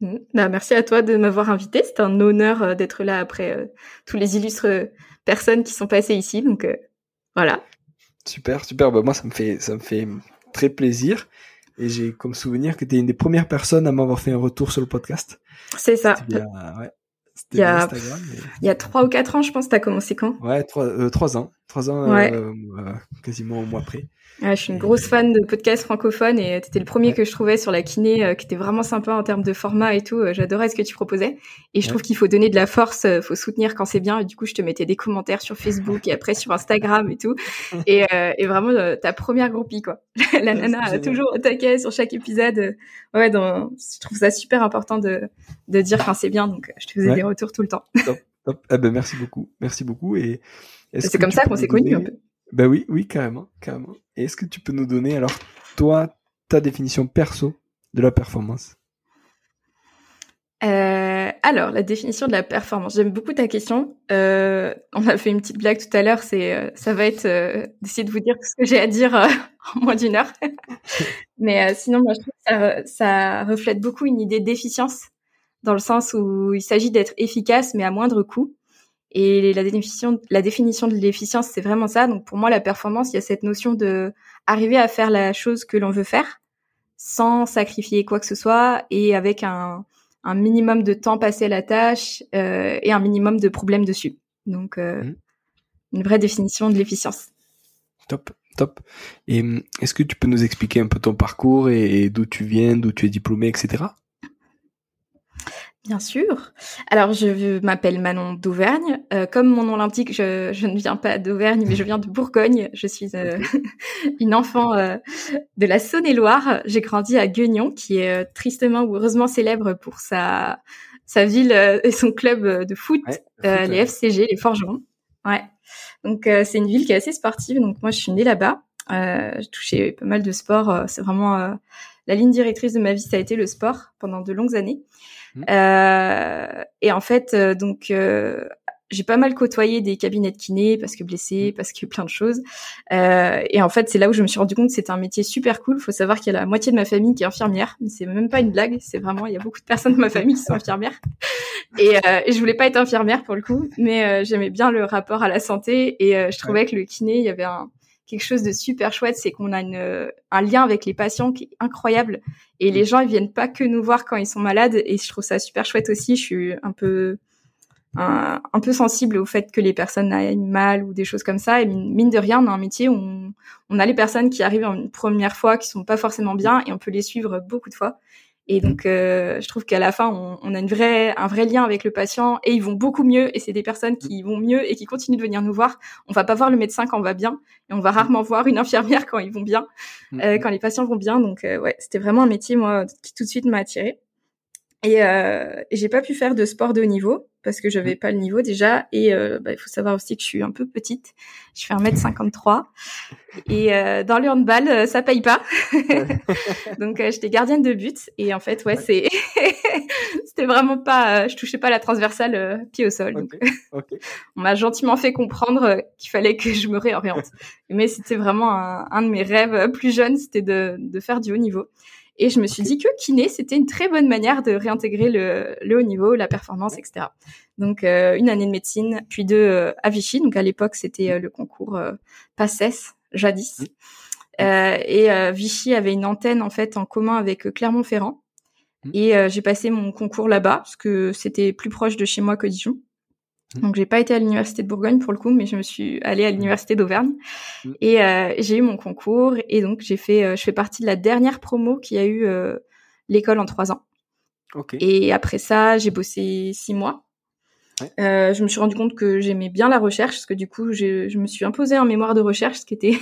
Mm. Bah, merci à toi de m'avoir invité. C'est un honneur euh, d'être là après euh, tous les illustres euh, personnes qui sont passées ici. Donc voilà. Super, super. Bah, moi, ça me fait, ça me fait très plaisir. Et j'ai comme souvenir que tu es une des premières personnes à m'avoir fait un retour sur le podcast. C'est ça. il, y a, il y a trois ou quatre ans, je pense, tu as commencé quand? Ouais, trois ans. Trois ans, quasiment au mois après je suis une grosse fan de podcasts francophones et tu étais le premier que je trouvais sur la kiné euh, qui était vraiment sympa en termes de format et tout. Euh, j'adorais ce que tu proposais. Et je trouve qu'il faut donner de la force, euh, faut soutenir quand c'est bien. Et du coup, je te mettais des commentaires sur Facebook et après sur Instagram et tout. Et, et vraiment, ta première groupie, quoi. la nana a toujours au taquet sur chaque épisode. Ouais, donc, je trouve ça super important de, de dire quand c'est bien. Donc, je te faisais des retours tout le temps. Top. Eh ben, merci beaucoup. Merci beaucoup. Et c'est comme ça qu'on s'est connus un peu. Ben oui, oui, carrément, carrément. Est-ce que tu peux nous donner alors toi ta définition perso de la performance? Euh, alors, la définition de la performance. J'aime beaucoup ta question. Euh, on a fait une petite blague tout à l'heure. C'est, euh, ça va être d'essayer de vous dire tout ce que j'ai à dire en moins d'une heure. Mais sinon, moi, je trouve que ça, ça, reflète beaucoup une idée d'efficience, dans le sens où il s'agit d'être efficace, mais à moindre coût. Et la définition, la définition de l'efficience, c'est vraiment ça. Donc pour moi, la performance, il y a cette notion de arriver à faire la chose que l'on veut faire sans sacrifier quoi que ce soit et avec un, un minimum de temps passé à la tâche euh, et un minimum de problèmes dessus. Donc euh, mmh. une vraie définition de l'efficience. Top, top. Et hum, est-ce que tu peux nous expliquer un peu ton parcours et d'où tu viens, d'où tu es diplômé, etc. Bien sûr. Alors, je m'appelle Manon d'Auvergne. Euh, comme mon nom l'indique, je, je, ne viens pas d'Auvergne, mais je viens de Bourgogne. Je suis euh, une enfant euh, de la Saône-et-Loire. J'ai grandi à Guignon, qui est tristement ou heureusement célèbre pour sa, sa ville et son club de foot, les FCG, les Forgerons. Ouais. Donc, c'est une ville qui est assez sportive. Donc, moi, je suis née là-bas. j'ai touché pas mal de sport. c'est vraiment la ligne directrice de ma vie, ça a été le sport pendant de longues années. Mmh. Euh, et en fait, euh, donc euh, j'ai pas mal côtoyé des cabinets de kiné parce que blessé, mmh. parce que plein de choses. Euh, et en fait, c'est là où je me suis rendu compte que c'était un métier super cool. Faut savoir qu'il y a la moitié de ma famille qui est infirmière, mais c'est même pas une blague. C'est vraiment, il y a beaucoup de personnes de ma famille qui sont infirmières. Et, euh, et je voulais pas être infirmière pour le coup, mais j'aimais bien le rapport à la santé et je trouvais que le kiné, il y avait un quelque chose de super chouette, c'est qu'on a une, un lien avec les patients qui est incroyable. Et les mm. gens, ils viennent pas que nous voir quand ils sont malades. Et je trouve ça super chouette aussi. Je suis un peu, un, peu sensible au fait que les personnes aillent mal ou des choses comme ça. Et mine de rien, on a un métier où on, on a les personnes qui arrivent une première fois, qui sont pas forcément bien, et on peut les suivre beaucoup de fois. Et donc, euh, je trouve qu'à la fin, on, on, a une vraie, un vrai lien avec le patient et ils vont beaucoup mieux. Et c'est des personnes qui vont mieux et qui continuent de venir nous voir. On va pas voir le médecin quand on va bien et on va rarement voir une infirmière quand ils vont bien, euh, quand les patients vont bien. Donc, euh, ouais, c'était vraiment un métier moi qui tout de suite m'a attiré. Et, euh, j'ai pas pu faire de sport de haut niveau parce que j'avais mmh. pas le niveau déjà. Et euh, bah, il faut savoir aussi que je suis un peu petite. Je fais 1m53. Et euh, dans le handball, euh, ça paye pas. Donc euh, j'étais gardienne de but. Et en fait, ouais, c'est c'était vraiment pas... je touchais pas la transversale pied au sol. on m'a gentiment fait comprendre qu'il fallait que je me réoriente. Mais c'était vraiment un, un, de mes rêves plus jeunes, c'était de, de faire du haut niveau. Et je me suis dit que kiné, c'était une très bonne manière de réintégrer le, le haut niveau, la performance, etc. Donc euh, une année de médecine, puis deux euh, à Vichy. Donc à l'époque, c'était euh, le concours PACES, jadis. et Vichy avait une antenne en fait en commun avec Clermont-Ferrand. Mmh. Et j'ai passé mon concours là-bas parce que c'était plus proche de chez moi que Dijon. Mmh. Donc j'ai pas été à l'université de Bourgogne pour le coup, mais je me suis allée à mmh. l'université d'Auvergne mmh. et euh, j'ai eu mon concours et donc j'ai fait, euh, je fais partie de la dernière promo qui a eu euh, l'école en trois ans. Et après ça, j'ai bossé six mois. je me suis rendu compte que j'aimais bien la recherche, parce que du coup, je me suis imposé un mémoire de recherche, ce qui était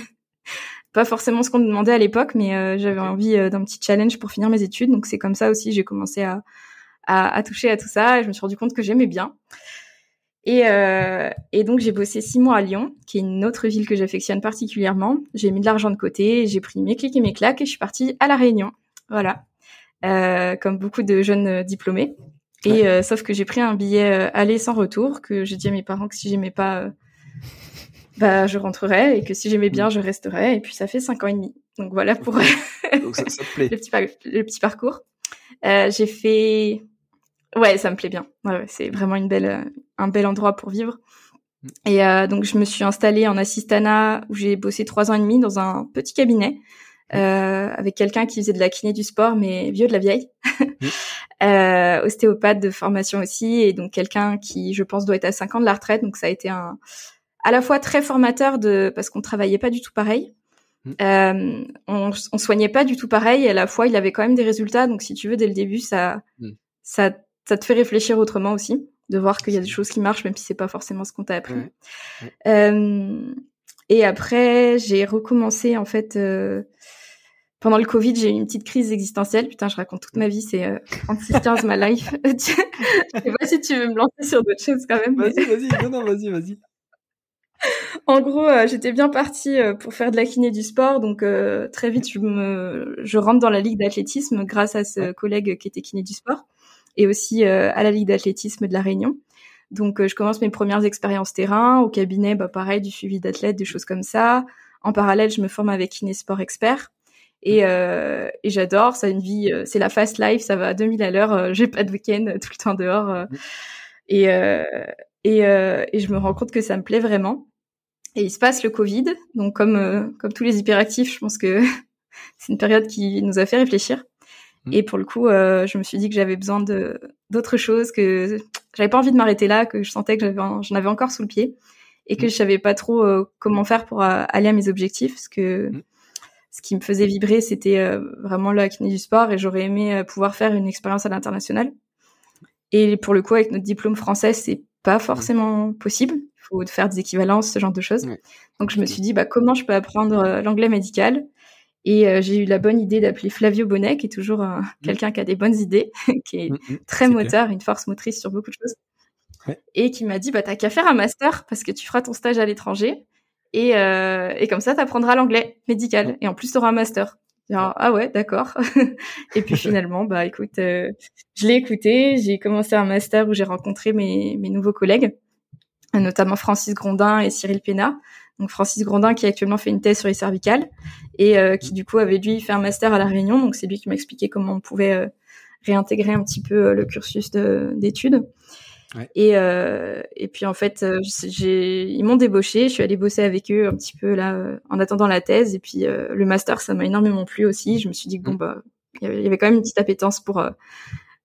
pas forcément ce qu'on me demandait à l'époque, mais j'avais envie d'un petit challenge pour finir mes études. Donc c'est comme ça aussi, j'ai commencé à, à, à, toucher à tout ça et je me suis rendu compte que j'aimais bien. Et, euh, et donc j'ai bossé six mois à Lyon, qui est une autre ville que j'affectionne particulièrement. J'ai mis de l'argent de côté, j'ai pris mes clics et mes claques et je suis partie à la Réunion. Voilà, euh, comme beaucoup de jeunes euh, diplômés. Et euh, sauf que j'ai pris un billet euh, aller sans retour, que j'ai dit à mes parents que si j'aimais pas, euh, bah je rentrerais et que si j'aimais bien, je resterais. Et puis ça fait cinq ans et demi. Donc voilà pour donc ça, ça plaît. le, petit le petit parcours. j'ai fait Ouais, ça me plaît bien. Ouais, c'est vraiment une belle, euh, un bel endroit pour vivre. Mm. Et euh, donc je me suis installée en assistana où j'ai bossé trois ans et demi dans un petit cabinet mm. euh, avec quelqu'un qui faisait de la kiné du sport mais vieux de la vieille, mm. euh, ostéopathe de formation aussi et donc quelqu'un qui je pense doit être à 5 ans de la retraite donc ça a été un à la fois très formateur de parce qu'on travaillait pas du tout pareil. Euh, on, on soignait pas du tout pareil et à la fois il avait quand même des résultats donc si tu veux dès le début ça ça ça te fait réfléchir autrement aussi, de voir qu'il y a des choses qui marchent même si c'est pas forcément ce qu'on t'a appris. Euh, et après, j'ai recommencé en fait euh, pendant le Covid, j'ai eu une petite crise existentielle. Putain, je raconte toute ma vie, c'est euh, 36 my life. je sais pas si tu veux me lancer sur d'autres choses quand même. Vas-y, vas-y, non, non, vas-y, vas-y. En gros, euh, j'étais bien partie euh, pour faire de la kiné du sport, donc euh, très vite je me, je rentre dans la ligue d'athlétisme grâce à ce collègue qui était kiné du sport et aussi euh, à la Ligue d'athlétisme de la Réunion. Donc euh, je commence mes premières expériences terrain au cabinet, bah pareil du suivi d'athlètes, des choses comme ça. En parallèle, je me forme avec Kinésport Expert. Et, euh, et j'adore, ça une vie, euh, c'est la fast life, ça va à 2000 à l'heure, j'ai pas de week-end, tout le temps dehors. et, et, et je me rends compte que ça me plaît vraiment. Et il se passe le Covid, donc comme comme tous les hyperactifs, je pense que c'est une période qui nous a fait réfléchir. Et mm. pour le coup, euh, je me suis dit que j'avais besoin de d'autres choses, que j'avais pas envie de m'arrêter là, que je sentais que j'avais j'en avais encore sous le pied et que mm. je savais pas trop euh, comment faire pour euh, aller à mes objectifs, parce que mm. ce qui me faisait vibrer, c'était vraiment la kiné du sport et j'aurais aimé pouvoir faire une expérience à l'international. Et pour le coup, avec notre diplôme français, c'est pas forcément possible. Il faut faire des équivalences, ce genre de choses. Donc je me suis dit, bah comment je peux apprendre l'anglais médical et euh, j'ai eu la bonne idée d'appeler Flavio Bonnet, qui est toujours euh, mmh. quelqu'un qui a des bonnes idées, qui est, mmh, mmh, très moteur, une force motrice sur beaucoup de choses. Ouais. Et qui m'a dit, bah, t'as qu'à faire un master parce que tu feras ton stage à l'étranger. Et, euh, et comme ça, t'apprendras l'anglais médical. Et en plus, t'auras un master. Genre, ah ouais, d'accord. et puis finalement, bah écoute, euh, je l'ai écouté. J'ai commencé un master où j'ai rencontré mes, mes nouveaux collègues, notamment Francis Grondin et Cyril Pénat donc Francis Grandin qui actuellement fait une thèse sur les cervicales et euh, qui du coup avait lui fait un master à la Réunion. Donc c'est lui qui m'a expliqué comment on pouvait euh, réintégrer un petit peu euh, le cursus d'études. Ouais. Et, et puis en fait, j'ai, ils m'ont débauché. Je suis allée bosser avec eux un petit peu là en attendant la thèse. Et puis le master, ça m'a énormément plu aussi. Je me suis dit que bon mmh. bah il y avait quand même une petite appétence pour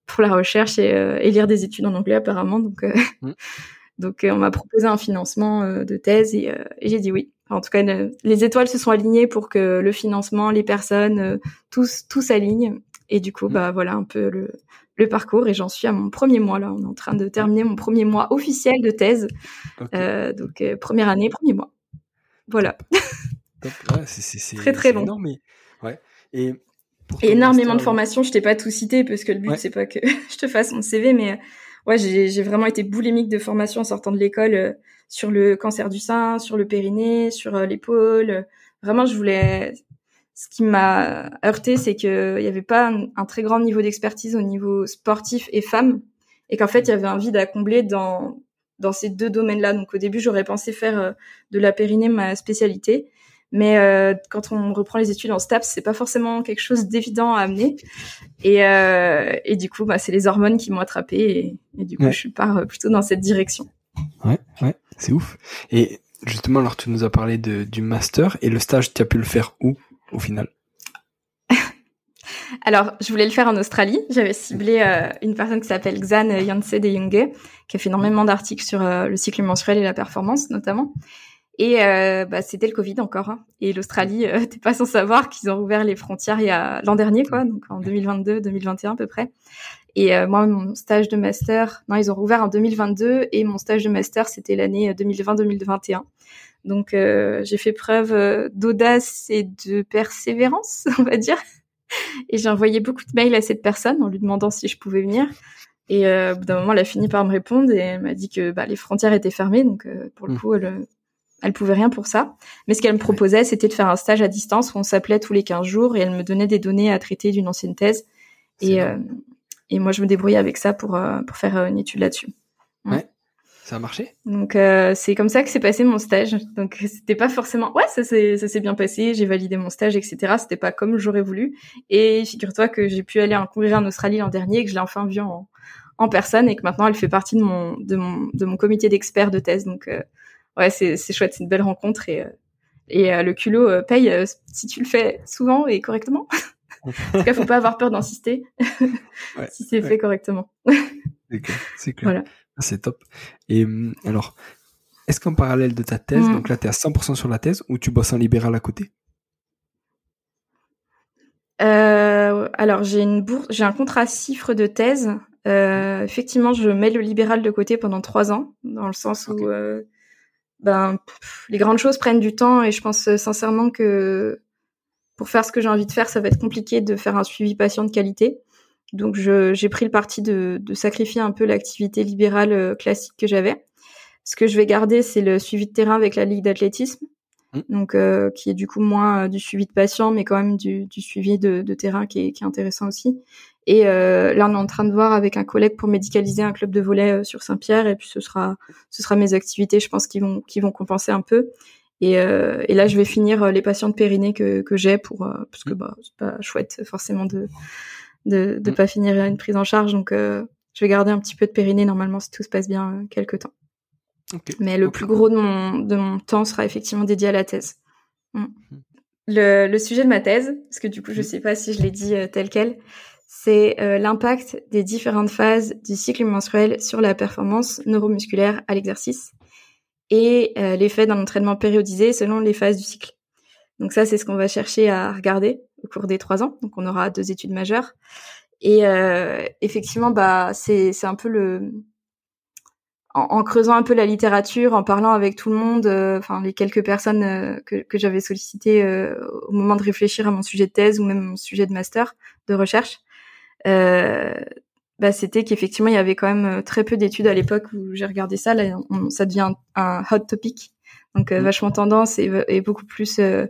pour la recherche et, et, lire des études en anglais apparemment. Donc mmh. Donc euh, on m'a proposé un financement euh, de thèse et, euh, et j'ai dit oui. en tout cas, les étoiles se sont alignées pour que le financement, les personnes, tous tout s'aligne. Et du coup, mmh. bah voilà un peu le, le parcours. Et j'en suis à mon premier mois là. On est en train de terminer mon premier mois officiel de thèse. Euh, donc première année, premier mois. Voilà. Ouais, c'est très très long. Énorme, mais... ouais. Et énormément de formations. Je t'ai pas tout cité parce que le but c'est pas que je te fasse mon CV, mais ouais, j'ai vraiment été boulimique de formation en sortant de l'école euh, sur le cancer du sein, sur le périnée, sur euh, l'épaule. Vraiment, je voulais. Ce qui m'a heurté, c'est qu'il n'y avait pas un, très grand niveau d'expertise au niveau sportif et femme, et qu'en fait, il y avait un vide à combler dans dans ces deux domaines-là. Donc au début, j'aurais pensé faire euh, de la périnée ma spécialité, mais euh, quand on reprend les études en STAPS, c'est pas forcément quelque chose d'évident à amener. Et, euh, et du coup, bah, c'est les hormones qui m'ont attrapé et, et, du coup, je pars plutôt dans cette direction. Ouais, ouais, c'est ouf. Et justement, alors tu nous as parlé de, du master et le stage, tu as pu le faire où au final? Alors, je voulais le faire en Australie. J'avais ciblé euh, une personne qui s'appelle Xan Janse de Junge, qui a fait énormément d'articles sur euh, le cycle menstruel et la performance, notamment. Et euh, bah, c'était le Covid encore. Hein. Et l'Australie, euh, t'es pas sans savoir qu'ils ont ouvert les frontières il y a l'an dernier, quoi, donc en 2022, 2021 à peu près. Et euh, moi, mon stage de master, non, ils ont rouvert en 2022 et mon stage de master, c'était l'année 2020-2021. Donc j'ai fait preuve d'audace et de persévérance, on va dire. Et j'ai envoyé beaucoup de mails à cette personne en lui demandant si je pouvais venir. Et euh, au bout d'un moment, elle a fini par me répondre et elle m'a dit que bah, les frontières étaient fermées, donc pour le mmh. coup, elle, elle pouvait rien pour ça. Mais ce qu'elle me proposait, c'était de faire un stage à distance où on s'appelait tous les 15 jours et elle me donnait des données à traiter d'une ancienne thèse. Et, euh, et moi, je me débrouillais avec ça pour, euh, pour faire euh, une étude là-dessus. Ouais. Ça a marché? Donc euh, c'est comme ça que s'est passé mon stage. Donc c'était pas forcément ouais ça s'est ça s'est bien passé. J'ai validé mon stage etc. C'était pas comme j'aurais voulu. Et figure-toi que j'ai pu aller à un congrès en Australie l'an dernier et que je l'ai enfin vu en, en personne et que maintenant elle fait partie de mon de mon de mon comité d'experts de thèse. Donc ouais, c'est, c'est chouette, c'est une belle rencontre et, euh, et euh, le culot euh, paye si tu le fais souvent et correctement. en tout cas, faut pas avoir peur d'insister si c'est fait correctement. c'est clair, c'est. Voilà. Ah, top. Et hum, alors, est-ce qu'en parallèle de ta thèse, mmh. donc là, tu es à 100% sur la thèse ou tu bosses en libéral à côté? Euh, alors j'ai une bourse, j'ai un contrat cifre de thèse. Euh, effectivement, je mets le libéral de côté pendant trois ans, dans le sens où euh, ben les grandes choses prennent du temps et je pense euh, sincèrement que pour faire ce que j'ai envie de faire, ça va être compliqué de faire un suivi patient de qualité. Donc j'ai pris le parti de, de sacrifier un peu l'activité libérale euh, classique que j'avais. Ce que je vais garder, c'est le suivi de terrain avec la ligue d'athlétisme, mmh. donc euh, qui est du coup moins du suivi de patient, mais quand même du, du suivi de, de terrain qui est, qui est, intéressant aussi. Et euh, là, on est en train de voir avec un collègue pour médicaliser un club de volet euh, sur Saint-Pierre. Et puis ce sera, ce sera mes activités, je pense, qui vont, qui vont compenser un peu. Et, euh, et là, je vais finir les patients de périnée que, que j'ai pour, parce que bah, c'est pas chouette forcément de, de, de mm. pas finir une prise en charge. Donc, je vais garder un petit peu de périnée normalement si tout se passe bien quelques temps. Mais le plus gros de mon, de mon temps sera effectivement dédié à la thèse. Mm. Mm. Le, le, sujet de ma thèse, parce que du coup, je sais pas si je l'ai dit tel quel, c'est euh, l'impact des différentes phases du cycle menstruel sur la performance neuromusculaire à l'exercice et euh, l'effet d'un entraînement périodisé selon les phases du cycle. Donc ça, c'est ce qu'on va chercher à regarder au cours des trois ans. Donc on aura deux études majeures. Et euh, effectivement, bah c'est un peu le en, creusant un peu la littérature, en parlant avec tout le monde, enfin les quelques personnes que, que j'avais sollicitées au moment de réfléchir à mon sujet de thèse ou même mon sujet de master de recherche, bah, c'était qu'effectivement il y avait quand même euh, très peu d'études à l'époque où j'ai regardé ça. Là, ça devient un, hot topic, donc euh, mmh. vachement tendance et, et beaucoup plus euh,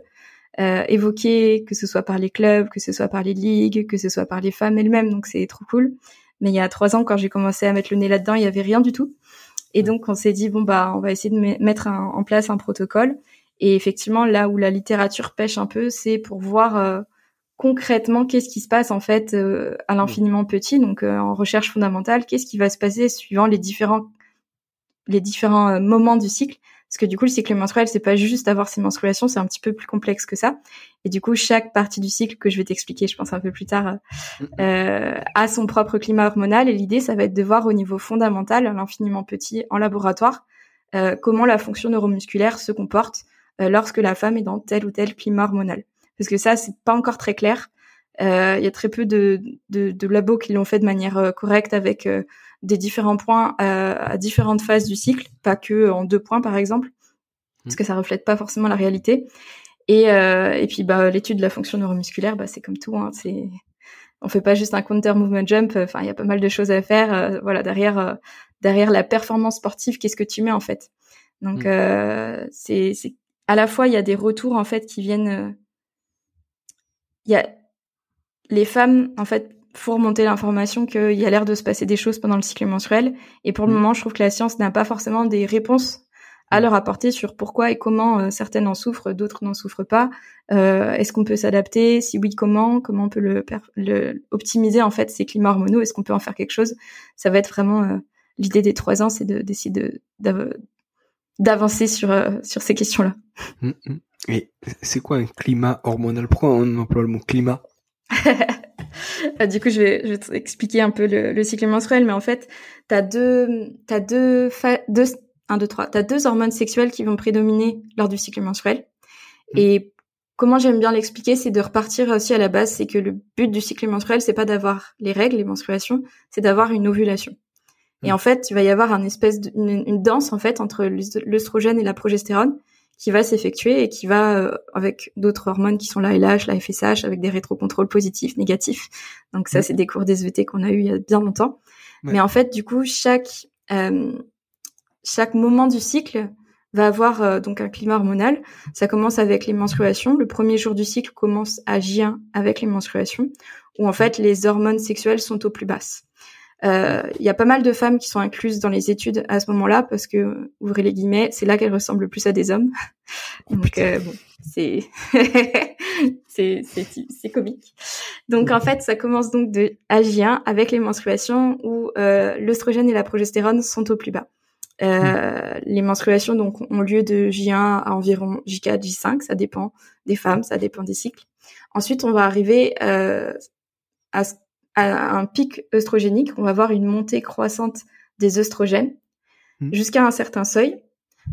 évoqué, que ce soit par les clubs, que ce soit par les ligues, que ce soit par les femmes elles-mêmes. Donc c'est trop cool. Mais il y a trois ans, quand j'ai commencé à mettre le nez là-dedans, il y avait rien du tout. Et donc on s'est dit bon bah on va essayer de mettre en place un protocole. Et effectivement là où la littérature pêche un peu, c'est pour voir concrètement qu'est-ce qui se passe en fait euh, à l'infiniment petit, donc euh, en recherche fondamentale, qu'est-ce qui va se passer suivant les différents les différents euh, moments du cycle, parce que du coup le cycle menstruel c'est pas juste avoir ses menstruations, c'est un petit peu plus complexe que ça, et du coup chaque partie du cycle que je vais t'expliquer, je pense un peu plus tard, a son propre climat hormonal, et l'idée ça va être de voir au niveau fondamental, à l'infiniment petit, en laboratoire, comment la fonction neuromusculaire se comporte lorsque la femme est dans tel ou tel climat hormonal parce que ça c'est pas encore très clair. Euh, il y a très peu de, de, de labos qui l'ont fait de manière euh, correcte avec euh, des différents points à différentes phases du cycle, pas que en deux points par exemple, parce que ça reflète pas forcément la réalité. Et, et puis bah, l'étude de la fonction neuromusculaire, bah, c'est comme tout, hein, c'est on fait pas juste un counter movement jump. Enfin, il y a pas mal de choses à faire. voilà, derrière derrière la performance sportive, qu'est-ce que tu mets en fait Donc mmh. c'est c'est à la fois il y a des retours en fait qui viennent y a les femmes en fait faut remonter l'information qu'il y a l'air de se passer des choses pendant le cycle menstruel et pour le mm. moment je trouve que la science n'a pas forcément des réponses à mm. leur apporter sur pourquoi et comment euh, certaines en souffrent, d'autres n'en souffrent pas. Euh, Est-ce qu'on peut s'adapter? Si oui, comment? Comment on peut le, le, optimiser en fait ces climats hormonaux? Est-ce qu'on peut en faire quelque chose? Ça va être vraiment euh, l'idée des trois ans, c'est d'essayer de, d'avancer sur sur ces questions-là. Mm, mm. Et c'est quoi un climat hormonal? Pourquoi on emploie le mot climat? Euh, du coup, je vais, je vais t'expliquer un peu le, le, cycle menstruel, mais en fait, t'as deux, t'as deux, deux, un, deux, trois, t'as deux hormones sexuelles qui vont prédominer lors du cycle menstruel. Mmh. Et comment j'aime bien l'expliquer, c'est de repartir aussi à la base, c'est que le but du cycle menstruel, c'est pas d'avoir les règles, les menstruations, c'est d'avoir une ovulation. Et mmh. en fait, il va y avoir un espèce de, une, danse en fait entre l'œstrogène et la progestérone qui va s'effectuer et qui va euh, avec d'autres hormones qui sont la LH, la FSH, avec des rétrocontrôles positifs, négatifs. Donc ça, c'est des cours d'SVT qu'on a eu il y a bien longtemps. Mais en fait, du coup, chaque euh, chaque moment du cycle va avoir euh, donc un climat hormonal. Ça commence avec les menstruations. Le premier jour du cycle commence à J1 avec les menstruations, où en fait les hormones sexuelles sont au plus basses. Euh, il y a pas mal de femmes qui sont incluses dans les études à ce moment-là parce que, ouvrez les guillemets, c'est là qu'elles ressemblent le plus à des hommes. Oh, Donc euh, bon, c'est c'est c'est comique. Donc en fait, ça commence donc de J1 avec les menstruations où euh, l'œstrogène et la progestérone sont au plus bas. Euh, mm. Les menstruations donc ont lieu de J1 à environ J4, J5, ça dépend des femmes, ça dépend des cycles. Ensuite, on va arriver euh, à à un pic œstrogénique, on va avoir une montée croissante des œstrogènes hmm. jusqu'à un certain seuil.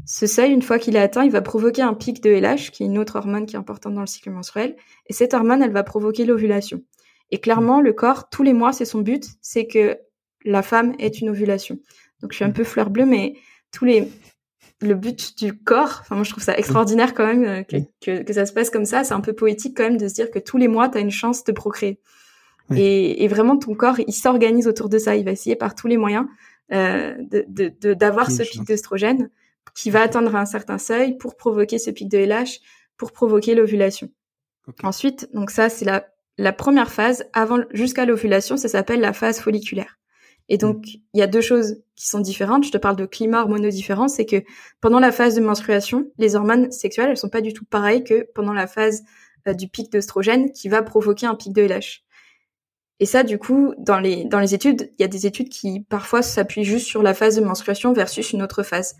Ce seuil, une fois qu'il est atteint, il va provoquer un pic de LH, qui est une autre hormone qui est importante dans le cycle menstruel. Et cette hormone, elle va provoquer l'ovulation. Et clairement, le corps, tous les mois, c'est son but, c'est que la femme ait une ovulation. Donc je suis un hmm. peu fleur bleue, mais tous les le but du corps, enfin moi je trouve ça extraordinaire quand même euh, que, que, que ça se passe comme ça. C'est un peu poétique quand même de se dire que tous les mois, tu as une chance de procréer. Et, et, vraiment, ton corps, il s'organise autour de ça. Il va essayer par tous les moyens euh, de d'avoir ce pic d'œstrogène qui va atteindre un certain seuil pour provoquer ce pic de LH, pour provoquer l'ovulation. Ensuite, donc ça, c'est la, la première phase avant jusqu'à l'ovulation, ça s'appelle la phase folliculaire. Et donc, mm. il y a deux choses qui sont différentes. Je te parle de climat hormonaux différents. C'est que pendant la phase de menstruation, les hormones sexuelles, elles sont pas du tout pareilles que pendant la phase euh, du pic d'œstrogène qui va provoquer un pic de LH. Et ça, du coup, dans les, dans les études, il y a des études qui parfois s'appuient juste sur la phase de menstruation versus une autre phase.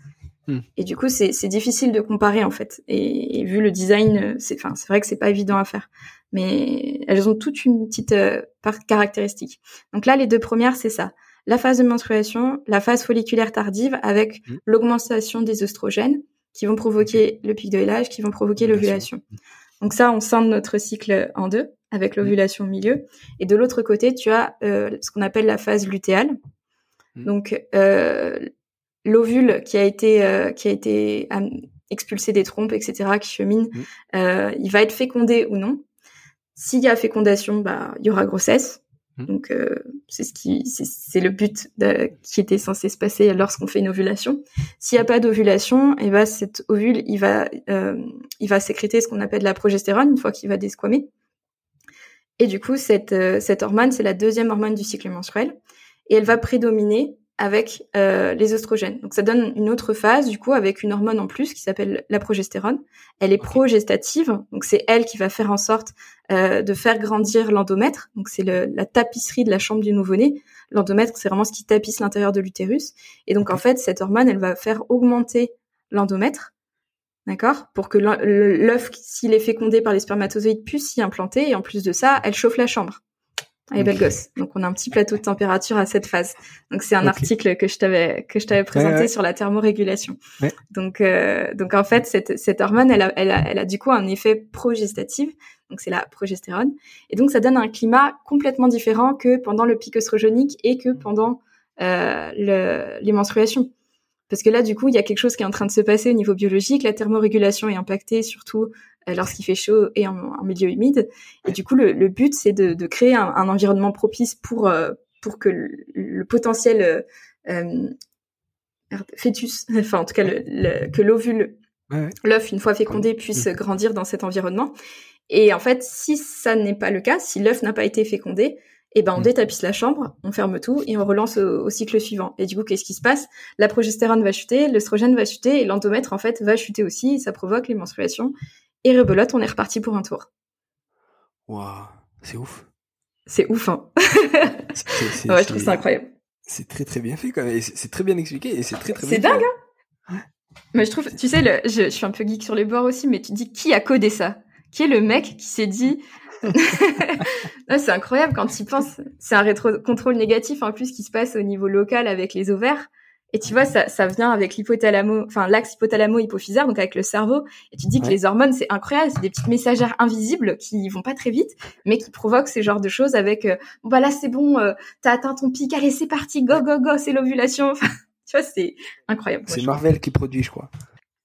Hmm. Et du coup, c'est, c'est difficile de comparer en fait. Et, vu le design, c'est, enfin, c'est vrai que c'est pas évident à faire. Mais elles ont toutes une petite euh, caractéristique. Donc là, les deux premières, c'est ça. La phase de menstruation, la phase folliculaire tardive avec hmm. l'augmentation des oestrogènes qui vont provoquer le pic de LH, qui vont provoquer l'ovulation. Donc ça, on scinde notre cycle en deux avec l'ovulation au milieu. Et de l'autre côté, tu as euh, ce qu'on appelle la phase lutéale. Mmh. Donc euh, l'ovule qui a été euh, qui a été expulsé des trompes, etc., qui chemine, mmh. il va être fécondé ou non. S'il y a fécondation, bah il y aura grossesse. Donc c'est ce qui c'est le but de, qui était censé se passer lorsqu'on fait une ovulation. S'il n'y a pas d'ovulation, et eh ben cet ovule il va il va sécréter ce qu'on appelle la progestérone une fois qu'il va desquamer. Et du coup, cette, euh, cette hormone, c'est la deuxième hormone du cycle menstruel. Et elle va prédominer avec euh, les oestrogènes. Donc ça donne une autre phase, du coup, avec une hormone en plus qui s'appelle la progestérone. Elle est progestative, donc c'est elle qui va faire en sorte euh, de faire grandir l'endomètre. Donc c'est la tapisserie de la chambre du nouveau-né. L'endomètre, c'est vraiment ce qui tapisse l'intérieur de l'utérus. Et donc en fait, cette hormone, elle va faire augmenter l'endomètre D'accord? Pour que l'œuf, s'il est fécondé par les spermatozoïdes, puisse s'y implanter. Et en plus de ça, elle chauffe la chambre. Elle est belle gosse. Donc on a un petit plateau de température à cette phase. Donc c'est un article que je t'avais que je t'avais présenté sur la thermorégulation. Donc euh, donc en fait cette cette hormone elle a, elle a elle a du coup un effet progestatif. Donc c'est la progestérone. Et donc ça donne un climat complètement différent que pendant le pic œstrogénique et que pendant euh, le, les menstruations. Parce que là, du coup, il y a quelque chose qui est en train de se passer au niveau biologique. La thermorégulation est impactée, surtout euh, lorsqu'il fait chaud et en, milieu humide. Et du coup, le, but, c'est de, de, créer un, un, environnement propice pour euh, pour que le, potentiel euh, fœtus, enfin en tout cas le, que l'ovule, l'œuf une fois fécondé, puisse grandir dans cet environnement. Et en fait, si ça n'est pas le cas, si l'œuf n'a pas été fécondé, et ben on mm. détapisse la chambre, on ferme tout et on relance au, cycle suivant. Et du coup, qu'est-ce qui se passe? La progestérone va chuter, l'œstrogène va chuter et l'endomètre en fait va chuter aussi. Et ça provoque les menstruations. Et rebelote, on est reparti pour un tour. Waouh, c'est ouf. C'est ouf, hein. ouais, je trouve ça incroyable. C'est très très bien fait quand même. C'est très bien expliqué et c'est très très. C'est dingue, hein. Mais je trouve, tu sais, le, je, je, suis un peu geek sur les bords aussi, mais tu dis qui a codé ça? Qui est le mec qui s'est dit c'est incroyable quand tu y penses. C'est un rétro-contrôle négatif en plus qui se passe au niveau local avec les ovaires. Et tu vois, ça, ça vient avec l'hypothalamo, enfin l'axe hypothalamo-hypophysaire, donc avec le cerveau. Et tu dis que les hormones, c'est incroyable, c'est des petites messagères invisibles qui vont pas très vite, mais qui provoquent ces genres de choses avec, euh, bon bah là c'est bon, euh, t'as atteint ton pic, allez c'est parti, go go go, c'est l'ovulation. tu vois, c'est incroyable. C'est Marvel qui produit, je crois.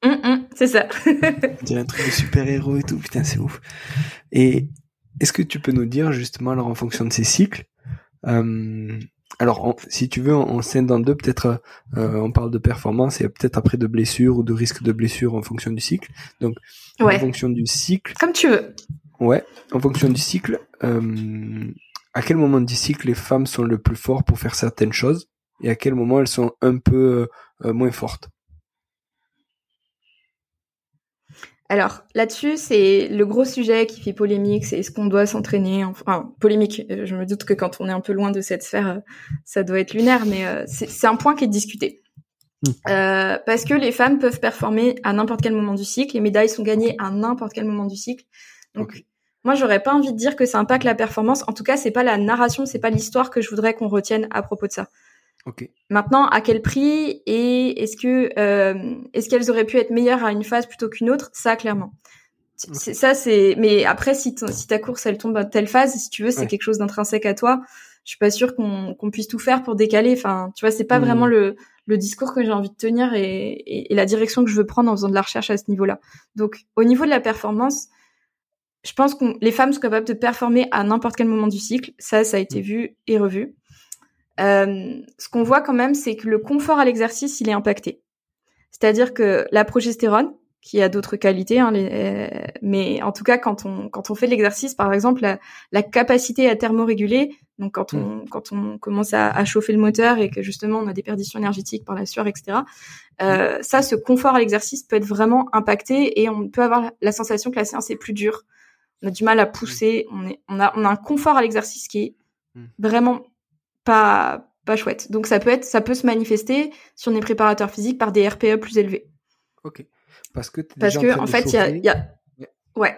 Hum, hum, c'est ça. On un truc de super-héros et tout, putain, c'est ouf. Et est-ce que tu peux nous dire justement, alors en fonction de ces cycles, euh, alors si tu veux, on, scène dans deux, peut-être euh, on parle de performance et peut-être après de blessure ou de risque de blessure en fonction du cycle. Donc en fonction du cycle. Comme tu veux. Ouais, en fonction du cycle. Euh, à quel moment du cycle les femmes sont le plus fortes pour faire certaines choses et à quel moment elles sont un peu moins fortes? Alors là-dessus, c'est le gros sujet qui fait polémique, c'est est-ce qu'on doit s'entraîner Enfin, polémique, euh, je me doute que quand on est un peu loin de cette sphère, euh, ça doit être lunaire, mais euh, c'est un point qui est discuté. Hmm. parce que les femmes peuvent performer à n'importe quel moment du cycle, les médailles sont gagnées à n'importe quel moment du cycle. Donc, moi, j'aurais pas envie de dire que ça impacte la performance. En tout cas, c'est pas la narration, c'est pas l'histoire que je voudrais qu'on retienne à propos de ça. Maintenant, à quel prix et est-ce que euh, est-ce qu'elles auraient pu être meilleures à une phase plutôt qu'une autre? Ça, clairement. Ça, c'est. Mais après, si, si ta course elle tombe à telle phase, si tu veux, c'est quelque chose d'intrinsèque à toi. Je suis pas sûre qu'on puisse tout faire pour décaler. Enfin, tu vois, c'est pas mmh. vraiment le le discours que j'ai envie de tenir et, et, la direction que je veux prendre en faisant de la recherche à ce niveau-là. Donc, au niveau de la performance, je pense que les femmes sont capables de performer à n'importe quel moment du cycle. Ça, ça a été mmh. vu et revu. Euh, ce qu'on voit quand même, c'est que le confort à l'exercice, il est impacté. C'est-à-dire que la progestérone, qui a d'autres qualités, hein, euh, mais en tout cas, quand on quand on fait de l'exercice, par exemple, la, la, capacité à thermoréguler, donc quand on mm. quand on commence à, à, chauffer le moteur et que justement on a des perditions énergétiques par la sueur, etc. Euh, mm. ça, ce confort à l'exercice peut être vraiment impacté et on peut avoir la sensation que la séance est plus dure. On a du mal à pousser, on est on a on a un confort à l'exercice qui est mm. vraiment pas pas chouette. Donc ça peut être, ça peut se manifester sur des préparateurs physiques par des RPE plus élevés. Ok. Parce que parce que en, fait il y a, y a, ouais.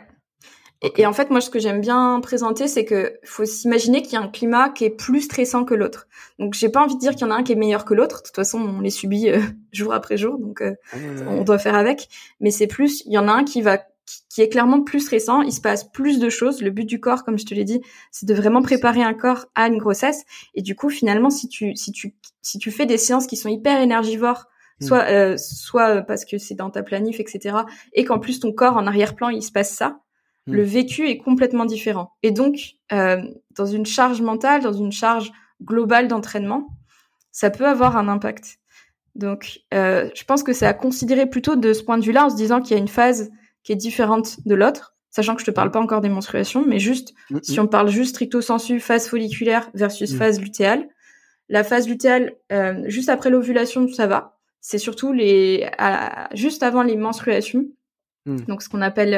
Et, en fait moi ce que j'aime bien présenter c'est que faut s'imaginer qu'il y a un climat qui est plus stressant que l'autre. Donc j'ai pas envie de dire qu'il y en a un qui est meilleur que l'autre. De toute façon on les subit euh, jour après jour donc euh, on doit faire avec. Mais c'est plus il y en a un qui va qui est clairement plus récent. Il se passe plus de choses. Le but du corps, comme je te l'ai dit, c'est de vraiment préparer un corps à une grossesse. Et du coup, finalement, si tu si tu si tu fais des séances qui sont hyper énergivores, hmm. soit euh, soit parce que c'est dans ta planif, etc., et qu'en plus ton corps en arrière-plan il se passe ça, hmm. le vécu est complètement différent. Et donc, euh, dans une charge mentale, dans une charge globale d'entraînement, ça peut avoir un impact. Donc, euh, je pense que c'est à considérer plutôt de ce point de vue-là, en se disant qu'il y a une phase qui est différente de l'autre, sachant que je te parle pas encore des menstruations, mais juste mm, si mm. on parle juste stricto sensu phase folliculaire versus mm. phase lutéale. La phase lutéale, euh, juste après l'ovulation, ça va. C'est surtout les juste avant les menstruations, donc ce qu'on appelle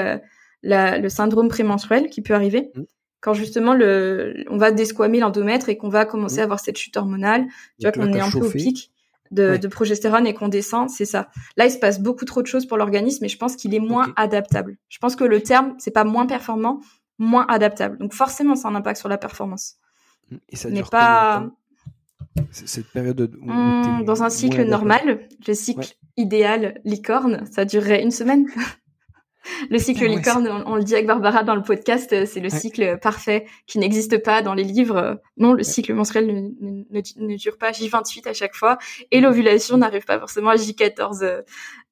euh, le syndrome prémenstruel qui peut arriver. Quand justement le, on va desquamer l'endomètre et qu'on va commencer à avoir cette chute hormonale, tu vois qu'on est un peu au pic de, progestérone et qu'on descend, c'est ça. Là, il se passe beaucoup trop de choses pour l'organisme et je pense qu'il est moins adaptable. Je pense que le terme, c'est pas moins performant, moins adaptable. Donc forcément, ça a un impact sur la performance. Et ça Mais pas cette période mmh, dans un cycle normal, le cycle idéal licorne, ça durerait une semaine. Le cycle licorne, on, le dit avec Barbara dans le podcast, euh, c'est le cycle parfait qui n'existe pas dans les livres. Non, le cycle menstruel ne, ne, dure pas J28 à chaque fois et l'ovulation n'arrive pas forcément à J14. Euh,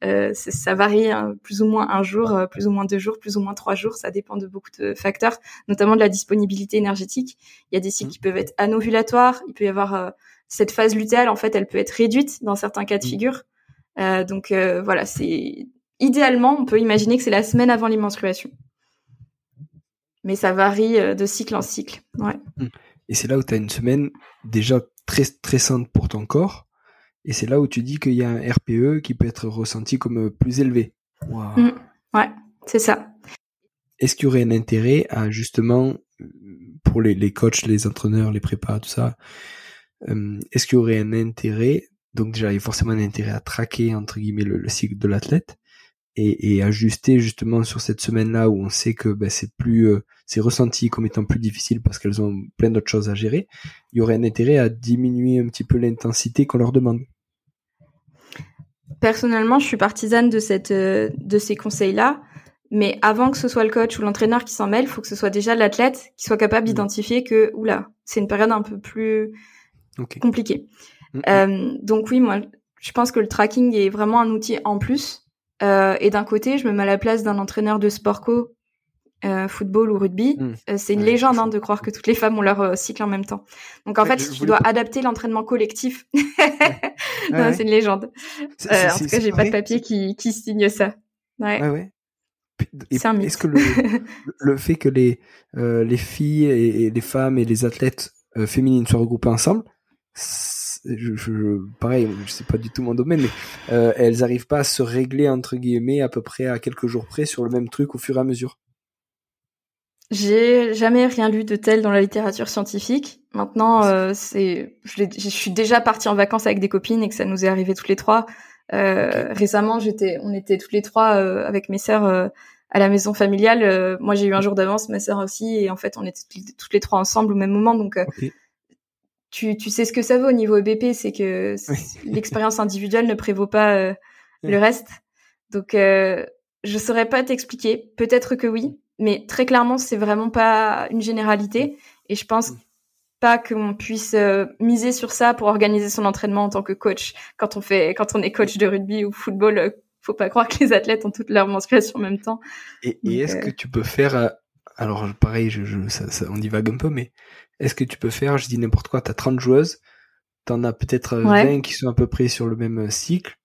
euh ça varie hein, plus ou moins un jour, euh, plus ou moins deux jours, plus ou moins trois jours. Ça dépend de beaucoup de facteurs, notamment de la disponibilité énergétique. Il y a des cycles mmh. qui peuvent être anovulatoires. Il peut y avoir cette phase lutéale, en fait, elle peut être réduite dans certains cas de mmh. figure. Euh, donc voilà, c'est idéalement, on peut imaginer que c'est la semaine avant les menstruations. Mais ça varie euh, de cycle en cycle. Ouais. Mmh. Et c'est là où tu as une semaine déjà très stressante pour ton corps. Et c'est là où tu dis qu'il y a un RPE qui peut être ressenti comme euh, plus élevé. Mmh. Ouais, c'est ça. Est-ce qu'il y aurait un intérêt à justement, pour les, coachs, les entraîneurs, les prépas, tout ça, euh, est-ce qu'il y aurait un intérêt, donc déjà il y a forcément un intérêt à traquer entre guillemets le cycle de l'athlète, et, et, ajuster justement sur cette semaine-là où on sait que ben, c'est plus euh, c'est ressenti comme étant plus difficile parce qu'elles ont plein d'autres choses à gérer, il y aurait un intérêt à diminuer un petit peu l'intensité qu'on leur demande. Personnellement, je suis partisane de cette euh, de ces conseils-là, mais avant que ce soit le coach ou l'entraîneur qui s'en mêle, il faut que ce soit déjà l'athlète qui soit capable mmh. d'identifier que oula, c'est une période un peu plus compliquée. Mmh, mmh. Euh, donc oui, moi, je pense que le tracking est vraiment un outil en plus euh, et d'un côté, je me mets à la place d'un entraîneur de sport co, euh, football ou rugby. Hmm. Euh, c'est une légende hein, de croire que toutes les femmes ont leur cycle en même temps. Donc en fait, tu dois adapter l'entraînement collectif. c'est une légende. en tout cas, j'ai pas de papier qui, qui signe ça. Ouais. ouais, Est-ce que le, le, fait que les, les filles et, les femmes et les athlètes féminines soient regroupées ensemble, je, je, pareil, je sais pas du tout mon domaine, mais euh, elles arrivent pas à se régler entre guillemets à peu près à quelques jours près sur le même truc au fur et à mesure. J'ai jamais rien lu de tel dans la littérature scientifique. Maintenant, euh, c'est, je, je, suis déjà partie en vacances avec des copines et que ça nous est arrivé toutes les trois. Euh, Récemment, j'étais, on était toutes les trois euh, avec mes sœurs à la maison familiale. moi, j'ai eu un jour d'avance, ma sœur aussi, et en fait, on était toutes les trois ensemble au même moment. Donc, tu, tu sais ce que ça vaut au niveau EBP, c'est que l'expérience individuelle ne prévaut pas euh, le reste. Donc, euh, je saurais pas t'expliquer. Peut-être que oui, mais très clairement, c'est vraiment pas une généralité. Et je pense pas qu'on puisse euh, miser sur ça pour organiser son entraînement en tant que coach. Quand on fait, quand on est coach de rugby ou football, euh, faut pas croire que les athlètes ont toutes leurs menstruations en même temps. Et, et est-ce que tu peux faire, alors pareil, je, je ça, ça, on divague un peu, mais est-ce que tu peux faire, je dis n'importe quoi, t'as 30 joueuses, t'en as peut-être 20 qui sont à peu près sur le même euh, cycle.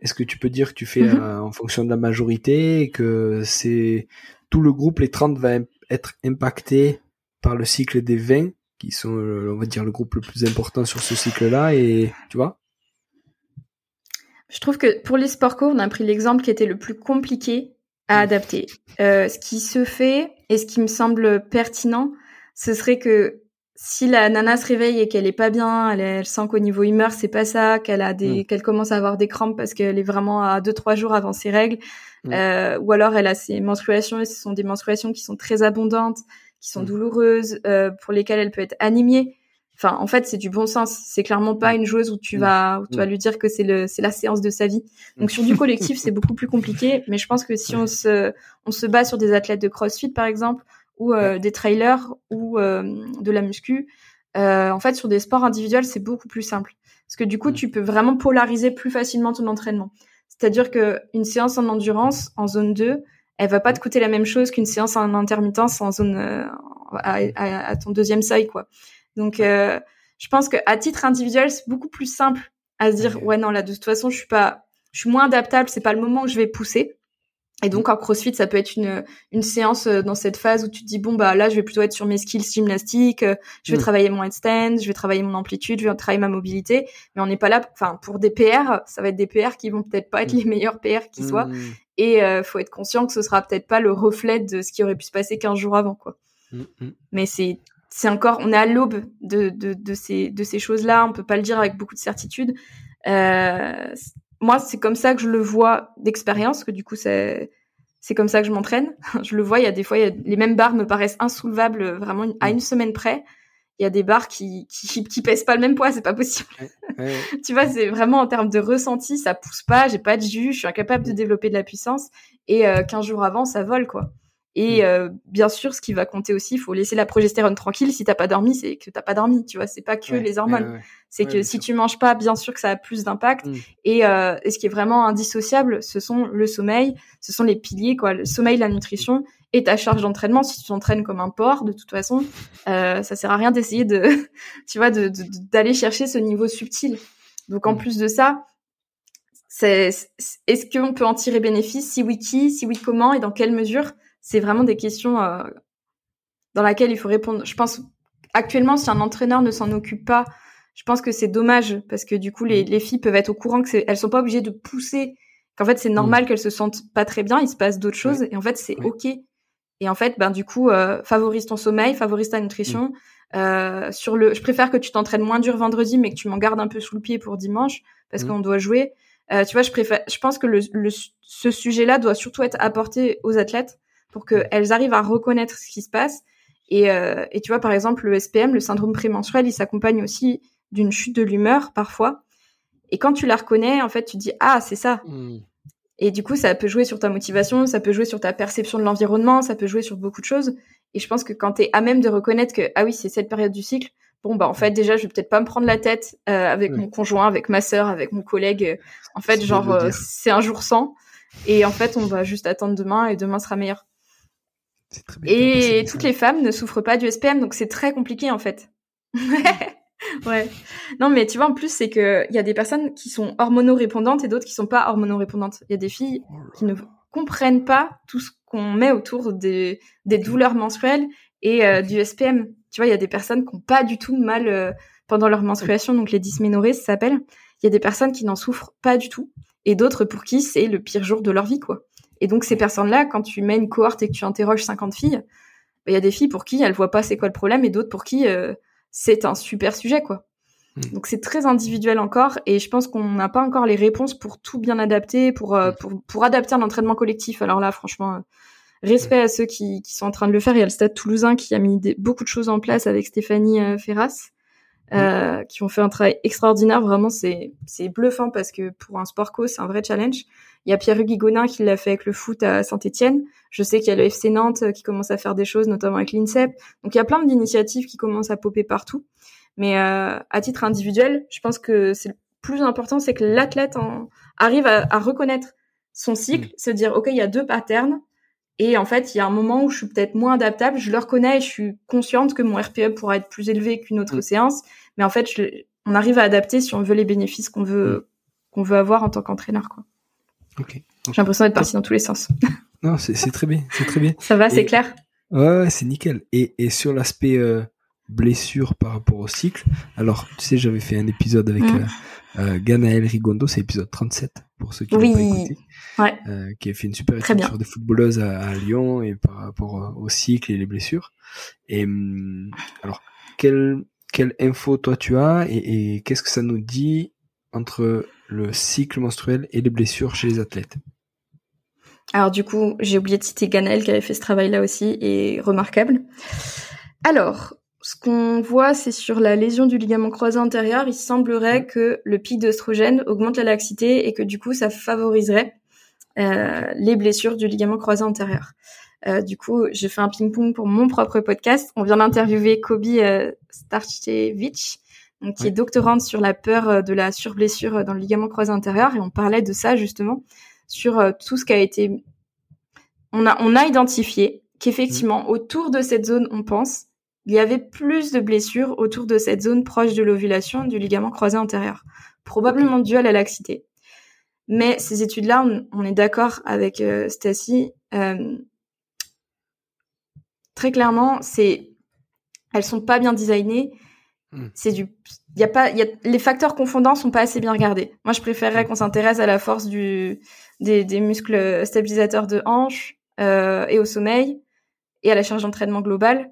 Est-ce que tu peux dire que tu fais mhm. euh, en fonction de la majorité et que c'est tout le groupe, les 30 va être impacté par le cycle des 20 qui sont, euh, on va dire, le groupe le plus important sur ce cycle-là et tu vois? Je trouve que pour les sports co, on a pris l'exemple qui était le plus compliqué à adapter. Euh, ce qui se fait et ce qui me semble pertinent, ce serait que si la nana se réveille et qu'elle est pas bien, elle, elle sent qu'au niveau humeur c'est pas ça, qu'elle a des, mm. qu'elle commence à avoir des crampes parce qu'elle est vraiment à deux trois jours avant ses règles, mm. euh, ou alors elle a ses menstruations et ce sont des menstruations qui sont très abondantes, qui sont mm. douloureuses, euh, pour lesquelles elle peut être anémiée. Enfin, en fait, c'est du bon sens. C'est clairement pas une joueuse où tu vas, où tu vas lui dire que c'est le, c'est la séance de sa vie. Donc sur du collectif, c'est beaucoup plus compliqué. Mais je pense que si on se, on se bat sur des athlètes de CrossFit par exemple, ou euh, des trailers ou euh, de la muscu. Euh, en fait, sur des sports individuels, c'est beaucoup plus simple. Parce que du coup, mm. tu peux vraiment polariser plus facilement ton entraînement. C'est-à-dire que une séance en endurance, en zone 2, elle va pas te coûter la même chose qu'une séance en intermittence en zone à, à, ton deuxième seuil, quoi. Donc, je pense que à titre individuel, c'est beaucoup plus simple à se dire, ouais, non, là, de toute façon, je suis pas, je suis moins adaptable. C'est pas le moment où je vais pousser. Et donc en CrossFit, ça peut être une, une séance euh, dans cette phase où tu te dis bon bah là je vais plutôt être sur mes skills gymnastiques, euh, je vais mm. travailler mon headstand, je vais travailler mon amplitude, je vais travailler ma mobilité, mais on n'est pas là enfin pour des PR, ça va être des PR qui vont peut-être pas être mm. les meilleurs PR qui soient mm. et euh, faut être conscient que ce sera peut-être pas le reflet de ce qui aurait pu se passer 15 jours avant quoi. Mais c'est c'est encore on est à l'aube de, de, de ces de ces choses-là, on peut pas le dire avec beaucoup de certitude. Euh, moi, c'est comme ça que je le vois d'expérience, que du coup, c'est c'est comme ça que je m'entraîne. je le vois, il y a des fois, y a, les mêmes barres me paraissent insoulevables vraiment à une semaine près. Il y a des barres qui, qui, qui pèsent pas le même poids, c'est pas possible. tu vois, c'est vraiment en termes de ressenti, ça pousse pas, j'ai pas de jus, je suis incapable de développer de la puissance. Et euh, 15 jours avant, ça vole, quoi. Et mm. euh, bien sûr, ce qui va compter aussi, il faut laisser la progestérone tranquille. Si t'as pas dormi, c'est que t'as pas dormi. Tu vois, c'est pas que les hormones. c'est que si tu manges pas, bien sûr que ça a plus d'impact. Mm. Et, euh, et, ce qui est vraiment indissociable, ce sont le sommeil, ce sont les piliers, quoi. Le sommeil, la nutrition et ta charge d'entraînement. Si tu t'entraînes comme un porc, de toute façon, euh, ça sert à rien d'essayer de, tu vois, d'aller de, d'aller chercher ce niveau subtil. Donc en mm. plus de ça, c'est est-ce qu'on peut en tirer bénéfice? Si oui, qui? Si oui, comment? Et dans quelle mesure? C'est vraiment des questions euh, dans lesquelles il faut répondre. Je pense actuellement, si un entraîneur ne s'en occupe pas, je pense que c'est dommage parce que du coup, les, mm. les filles peuvent être au courant que elles sont pas obligées de pousser, qu'en fait c'est normal mm. qu'elles se sentent pas très bien, il se passe d'autres choses et en fait c'est ok. Et en fait, ben du coup, euh, favorise ton sommeil, favorise ta nutrition. Mm. Euh, sur le, je préfère que tu t'entraînes moins dur vendredi, mais que tu m'en gardes un peu sous le pied pour dimanche parce qu'on doit jouer. Euh, tu vois, je préfère, je pense que le, ce sujet-là doit surtout être apporté aux athlètes pour qu'elles arrivent à reconnaître ce qui se passe. Et, euh, et tu vois, par exemple, le SPM, le syndrome prémenstruel, il s'accompagne aussi d'une chute de l'humeur parfois. Et quand tu la reconnais, en fait, tu dis ah c'est ça. Hmm. Et du coup, ça peut jouer sur ta motivation, ça peut jouer sur ta perception de l'environnement, ça peut jouer sur beaucoup de choses. Et je pense que quand tu es à même de reconnaître que ah oui, c'est cette période du cycle, bon bah en fait déjà je vais peut-être pas me prendre la tête euh, avec mon conjoint, avec ma sœur, avec mon collègue. En fait, genre euh, c'est un jour sans. Et en fait, on va juste attendre demain et demain sera meilleur. Très bien et toutes les femmes ne souffrent pas du SPM, donc c'est très compliqué en fait. ouais. Non, mais tu vois, en plus, c'est que il y a des personnes qui sont hormono-répondantes et d'autres qui sont pas hormono-répondantes. Il y a des filles oh qui ne comprennent pas tout ce qu'on met autour des, des douleurs menstruelles et euh, du SPM. Tu vois, il y a des personnes qui ont pas du tout mal euh, pendant leur menstruation, donc les dysménorrhées, ça s'appelle. Il y a des personnes qui n'en souffrent pas du tout et d'autres pour qui c'est le pire jour de leur vie, quoi. Et donc, ces personnes-là, quand tu mets une cohorte et que tu interroges 50 filles, bah, il y a des filles pour qui elles voient pas c'est quoi le problème et d'autres pour qui euh, c'est un super sujet, quoi. Hmm. Donc c'est très individuel encore et je pense qu'on n'a pas encore les réponses pour tout bien adapter, pour, euh, hmm. pour, pour, adapter un entraînement collectif. Alors là, franchement, euh, respect à ceux qui, qui, sont en train de le faire. Il y a le Stade Toulousain qui a mis beaucoup de choses en place avec Stéphanie Ferras, euh, qui ont fait un travail extraordinaire. Vraiment, c'est bluffant parce que pour un sport co, c'est un vrai challenge. Il y a Pierre-Hugues Gonin qui l'a fait avec le foot à Saint-Etienne. Je sais qu'il y a le FC Nantes euh, qui commence à faire des choses, notamment avec l'INSEP. Donc il y a plein d'initiatives qui commencent à popper partout. Mais euh, à titre individuel, je pense que c'est le plus important, c'est que l'athlète arrive à, reconnaître son cycle, mm. se dire ok, il y a deux patterns. Et en fait, il y a un moment où je suis peut-être moins adaptable, je le reconnais et je suis consciente que mon RPE pourra être plus élevé qu'une autre mm. séance. Mais en fait, on arrive à adapter si on veut les bénéfices qu'on veut, mm. qu'on veut avoir en tant qu'entraîneur. Quoi. J'ai l'impression d'être parti dans tous les sens. Non, c'est très bien, c'est très bien. Ça va, c'est clair? Ouais, c'est nickel. Et, et sur l'aspect euh, blessure par rapport au cycle, alors tu sais, j'avais fait un épisode avec mm. euh, euh, Ganaël Rigondo, c'est épisode 37 pour ceux qui n'ont pas écouté, ouais. euh, qui a fait une super étude sur des footballeuses à, à, Lyon et par rapport euh, au cycle et les blessures. Et hum, alors, quelle quelle info toi tu as et, et qu'est-ce que ça nous dit entre le cycle menstruel et les blessures chez les athlètes? Alors du coup, j'ai oublié de citer Ganel qui avait fait ce travail-là aussi et remarquable. Alors, ce qu'on voit, c'est sur la lésion du ligament croisé antérieur, il semblerait que le pic d'œstrogène augmente la laxité et que du coup, ça favoriserait euh, les blessures du ligament croisé antérieur. Euh, du coup, j'ai fait un ping-pong pour mon propre podcast. On vient d'interviewer Kobe euh, Starchevich, donc qui est doctorante sur la peur euh, de la surblessure euh, dans le ligament croisé antérieur, et on parlait de ça justement sur euh, tout ce qui a été. On a on a identifié qu'effectivement mmh. autour de cette zone, on pense, il y avait plus de blessures autour de cette zone proche de l'ovulation du ligament croisé antérieur, probablement dû à la laxité. Mais ces études-là, on, est d'accord avec euh, Stacy. Euh, très clairement, c'est elles sont pas bien designées Hmm. C'est du, y a pas, y a, les facteurs confondants sont pas assez bien regardés. Moi, je préférerais qu'on s'intéresse à la force du, des, des muscles stabilisateurs de hanche euh, et au sommeil et à la charge d'entraînement globale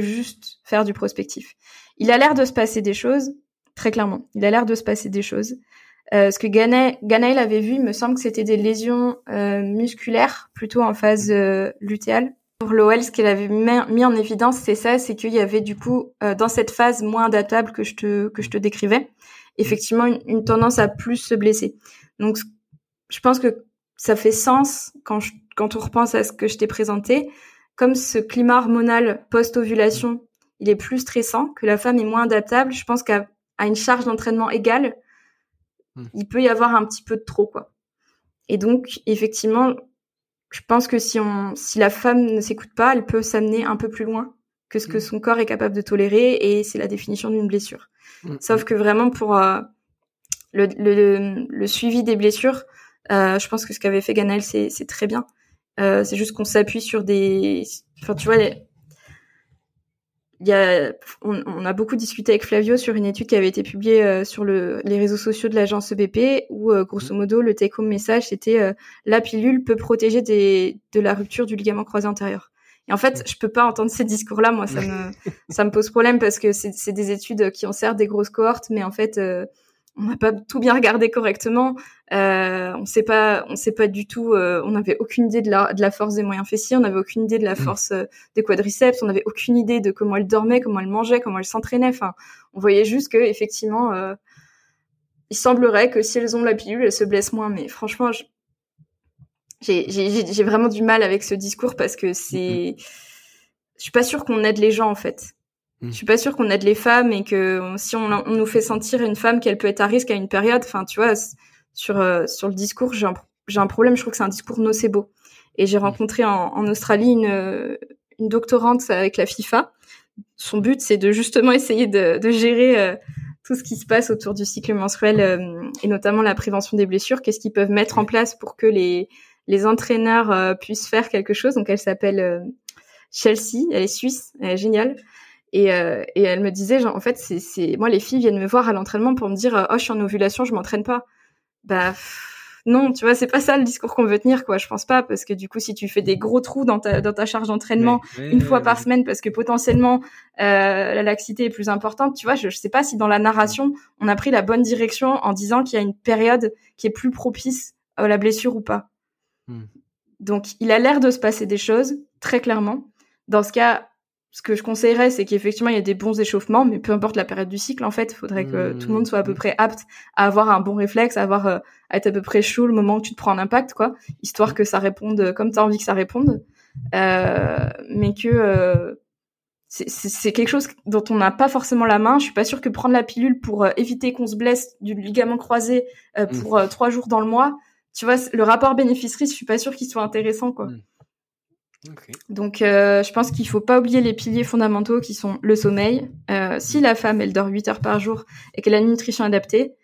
juste faire du prospectif. Il a l'air de se passer des choses, très clairement. Il a l'air de se passer des choses. Euh, ce que Ganaël avait vu, il me semble que c'était des lésions euh, musculaires, plutôt en phase euh, lutéale, pour l'OL, ce qu'elle avait mis en évidence, c'est ça, c'est qu'il y avait du coup euh, dans cette phase moins adaptable que je te que je te décrivais, effectivement une, tendance à plus se blesser. Donc je pense que ça fait sens quand quand on repense à ce que je t'ai présenté, comme ce climat hormonal post-ovulation, il est plus stressant, que la femme est moins adaptable. Je pense qu'à une charge d'entraînement égale, hmm. il peut y avoir un petit peu de trop quoi. Et donc effectivement, je pense que si on, si la femme ne s'écoute pas, elle peut s'amener un peu plus loin que ce que mm. son corps est capable de tolérer, et c'est la définition d'une blessure. Mm. Sauf que vraiment pour euh, le, le, le, suivi des blessures, euh, je pense que ce qu'avait fait Ganel, c'est très bien. Euh, c'est juste qu'on s'appuie sur des, enfin tu vois, il y a, on, a beaucoup discuté avec Flavio sur une étude qui avait été publiée euh, sur le, les réseaux sociaux de l'agence EBP, où euh, grosso modo le take-home message c'était euh, la pilule peut protéger des, de la rupture du ligament croisé antérieur. Et en fait, je peux pas entendre ces discours-là, moi ça me ça me pose problème parce que c'est des études qui ont certes des grosses cohortes, mais en fait on n'a pas tout bien regardé correctement. Euh, on sait pas, on sait pas du tout. Euh, on n'avait aucune idée de la, de la force des moyens fessiers. On n'avait aucune idée de la mmh. force euh, des quadriceps. On n'avait aucune idée de comment elle dormait, comment elle mangeait, comment elle s'entraînait. Enfin, on voyait juste que effectivement, euh, il semblerait que si elles ont la pilule, elles se blessent moins. Mais franchement, j'ai vraiment du mal avec ce discours parce que c'est, je suis pas sûre qu'on aide les gens en fait. Mm. Je suis pas sûre qu'on aide les femmes et que si on, on, nous fait sentir une femme qu'elle peut être à risque à une période, enfin tu vois, sur euh, sur le discours, j'ai un, j'ai un problème. Je trouve que c'est un discours nocebo. Et j'ai mm. rencontré en, en Australie une une doctorante avec la FIFA. Son but, c'est de justement essayer de, de gérer euh, tout ce qui se passe autour du cycle menstruel euh, et notamment la prévention des blessures. Qu'est-ce qu'ils peuvent mettre en place pour que les les entraîneurs puissent faire quelque chose? Donc elle s'appelle Chelsea, elle est suisse, elle est géniale. Et, euh, et elle me disait, genre, en fait, c'est, moi, les filles viennent me voir à l'entraînement pour me dire, oh, je suis en ovulation, je m'entraîne pas. Bah, non, tu vois, c'est pas ça le discours qu'on veut tenir, quoi. Je pense pas, parce que du coup, si tu fais des gros trous dans ta, dans ta charge d'entraînement une fois par semaine, parce que potentiellement euh, la laxité est plus importante, tu vois, je, je sais pas si dans la narration on a pris la bonne direction en disant qu'il y a une période qui est plus propice à la blessure ou pas. Hmm. Donc, il a l'air de se passer des choses très clairement. Dans ce cas, ce que je conseillerais, c'est qu'effectivement, il y a des bons échauffements, mais peu importe la période du cycle, en fait, il faudrait que tout le monde soit à peu mmh. près apte à avoir un bon réflexe, à avoir à être à peu près chaud le moment où tu te prends un impact, quoi, histoire que ça réponde comme tu as envie que ça réponde, euh, mais que euh, c'est quelque chose dont on n'a pas forcément la main. Je suis pas sûre que prendre la pilule pour euh, éviter qu'on se blesse du ligament croisé euh, mmh. pour trois jours dans le mois, tu vois, le rapport bénéfice-risque, je suis pas sûre qu'il soit intéressant, quoi. Mmh. Donc, euh, je pense qu'il faut pas oublier les piliers fondamentaux qui sont le sommeil. Euh, si la femme, elle dort 8 heures par jour et qu'elle a une nutrition adaptée,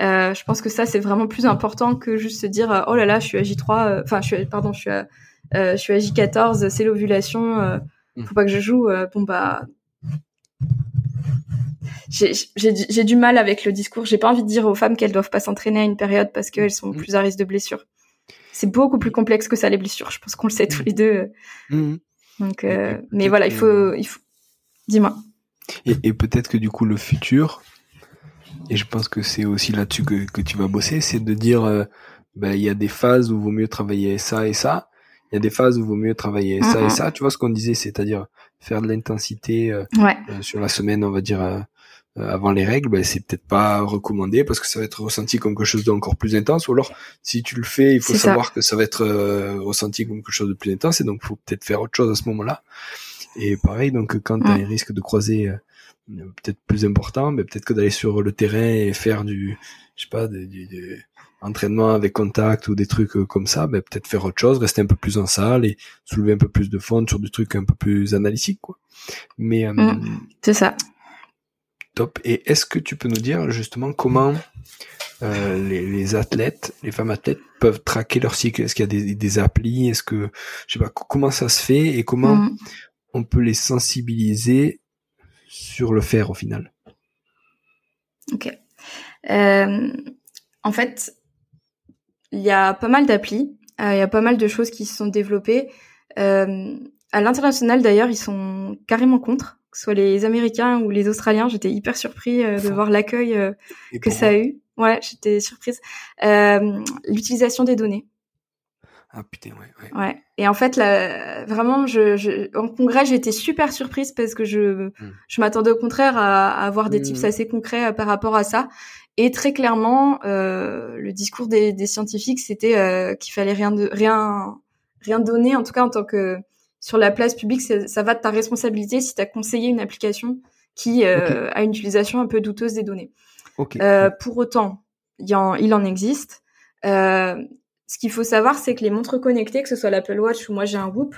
euh, je pense que ça, c'est vraiment plus important que juste se dire oh là là, je suis à J3, enfin, je suis, pardon, je suis à, je suis à J14, c'est l'ovulation, mm. faut pas que je joue. bon bah, j'ai du mal avec le discours. J'ai pas envie de dire aux femmes qu'elles doivent pas s'entraîner à une période parce qu'elles sont mm. plus à risque de blessure c'est beaucoup plus complexe que ça les blessures. Je pense qu'on le sait tous les deux. Mmh. Donc, euh, mais voilà, il faut, il faut. Dis-moi. Et, peut-être que du coup le futur, et je pense que c'est aussi là-dessus que, que tu vas bosser, c'est de dire, euh, ben, il y a des phases où il vaut mieux travailler ça et ça. Il y a des phases où il vaut mieux travailler ça et ça. Tu vois ce qu'on disait, c'est-à-dire faire de l'intensité euh, sur la semaine, on va dire avant les règles, ben, c'est peut-être pas recommandé parce que ça va être ressenti comme quelque chose d'encore plus intense. Ou alors, si tu le fais, il faut savoir que ça va être euh, ressenti comme quelque chose de plus intense et donc faut peut-être faire autre chose à ce moment-là. Et pareil, donc quand tu as un risque de croiser euh, peut-être plus important, mais ben, peut-être que d'aller sur le terrain et faire du, je sais pas, du, entraînement avec contact ou des trucs comme ça, ben, peut-être faire autre chose, rester un peu plus en salle et soulever un peu plus de fond sur du truc un peu plus analytique, quoi. Mais mmh. c'est ça. Top. Et est-ce que tu peux nous dire justement comment euh, les, athlètes, les femmes athlètes peuvent traquer leur cycle? Est-ce qu'il y a des, des applis? Est-ce que je sais pas comment ça se fait et comment mm. on peut les sensibiliser sur le faire au final? Ok. Euh, en fait, il y a pas mal d'applis, euh, il y a pas mal de choses qui se sont développées. à l'international d'ailleurs, ils sont carrément contre que ce soit les Américains ou les Australiens, j'étais hyper surpris euh, de voir l'accueil euh, que ça a eu. Ouais, j'étais surprise. Euh, L'utilisation des données. Ah putain, ouais. Ouais. ouais. Et en fait, là, vraiment, je, je, en congrès, été super surprise parce que je, hmm. je m'attendais au contraire à, à avoir des tips hmm. assez concrets par rapport à ça. Et très clairement, euh, le discours des, des scientifiques, c'était qu'il fallait rien de rien rien donner, en tout cas en tant que sur la place publique, ça va de ta responsabilité si tu as conseillé une application qui euh, a une utilisation un peu douteuse des données. Euh, pour autant, il en, il en existe. Euh, ce qu'il faut savoir, c'est que les montres connectées, que ce soit l'Apple Watch ou moi j'ai un Whoop,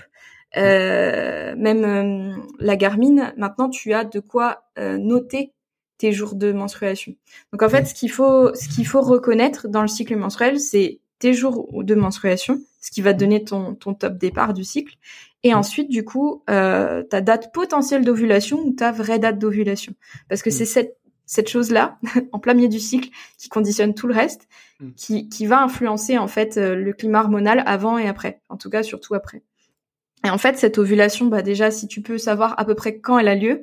même la Garmin, maintenant tu as de quoi noter tes jours de menstruation. Donc en fait, ce qu'il faut, ce qu'il faut reconnaître dans le cycle menstruel, c'est tes jours de menstruation, ce qui va donner ton, ton top départ du cycle, et mm. ensuite, du coup, euh, ta date potentielle d'ovulation ou ta vraie date d'ovulation. Parce que mm. c'est cette, cette chose-là, en plein milieu du cycle, qui conditionne tout le reste, mm. qui, qui va influencer en fait euh, le climat hormonal avant et après. En tout cas, surtout après. Et en fait, cette ovulation, bah déjà, si tu peux savoir à peu près quand elle a lieu,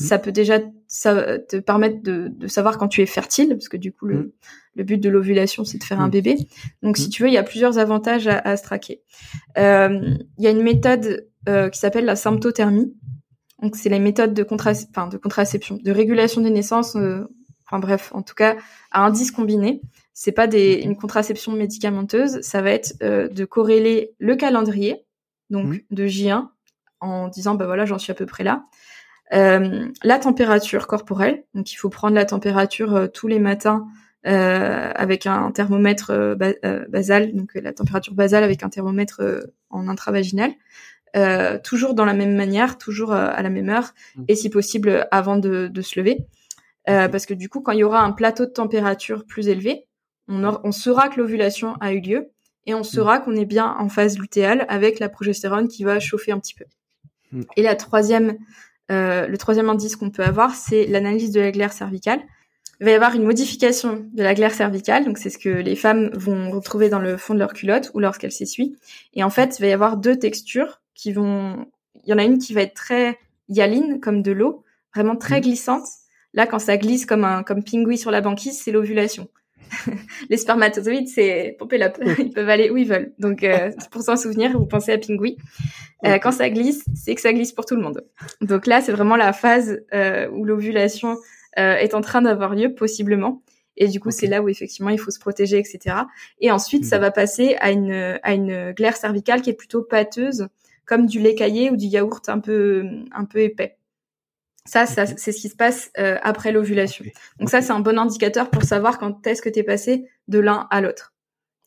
ça peut déjà ça, te permettre de, de, savoir quand tu es fertile, parce que du coup, le, mmh. le but de l'ovulation, c'est de faire un mmh. bébé. Donc, si tu veux, il y a plusieurs avantages à, à se traquer. Euh, il y a une méthode euh, qui s'appelle la symptothermie. Donc, c'est les méthodes de, contra enfin, de contraception, de régulation des naissances, euh, enfin bref, en tout cas, à indices combinés. C'est pas des, une contraception médicamenteuse, ça va être euh, de corréler le calendrier, donc de J1, en disant, bah voilà, j'en suis à peu près là, euh, la température corporelle, donc il faut prendre la température euh, tous les matins euh, avec un thermomètre euh, basal, donc la température basale avec un thermomètre en intravaginal, toujours dans la même manière, toujours à la même heure, mmh. et si possible avant de, de se lever, parce que du coup, quand il y aura un plateau de température plus élevé, on, on saura que l'ovulation a eu lieu et on mmh. saura qu'on est bien en phase lutéale avec la progestérone qui va chauffer un petit peu. Mmh. Et la troisième euh, le troisième indice qu'on peut avoir, c'est l'analyse de la glaire cervicale. Il va y avoir une modification de la glaire cervicale, donc c'est ce que les femmes vont retrouver dans le fond de leur culotte ou lorsqu'elles s'essuient. Et en fait, il va y avoir deux textures qui vont. Il y en a une qui va être très hyaline, comme de l'eau, vraiment très mmh. glissante. Là, quand ça glisse comme un comme pingouin sur la banquise, c'est l'ovulation. les spermatozoïdes, c'est pomper la ils peuvent aller où ils veulent. Donc, euh, pour s'en souvenir, vous pensez à Pingui. Euh, quand ça glisse, c'est que ça glisse pour tout le monde. Donc là, c'est vraiment la phase euh, où l'ovulation euh, est en train d'avoir lieu, possiblement. Et du coup, c'est là où effectivement il faut se protéger, etc. Et ensuite, ça va passer à une à une glaire cervicale qui est plutôt pâteuse, comme du lait caillé ou du yaourt un peu un peu épais. Ça, ça c'est ce qui se passe euh, après l'ovulation. Donc ça, c'est un bon indicateur pour savoir quand est-ce que tu es passé de l'un à l'autre.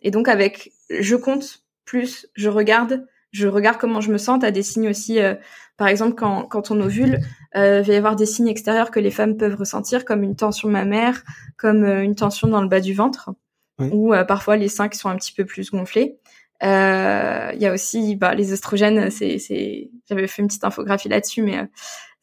Et donc avec je compte plus je regarde, je regarde comment je me sens. Tu as des signes aussi, euh, par exemple quand, quand on ovule, euh, il va y avoir des signes extérieurs que les femmes peuvent ressentir, comme une tension mammaire, comme euh, une tension dans le bas du ventre, ou parfois les seins qui sont un petit peu plus gonflés. Il y a aussi bah, les oestrogènes. C'est, c'est... J'avais fait une petite infographie là-dessus, mais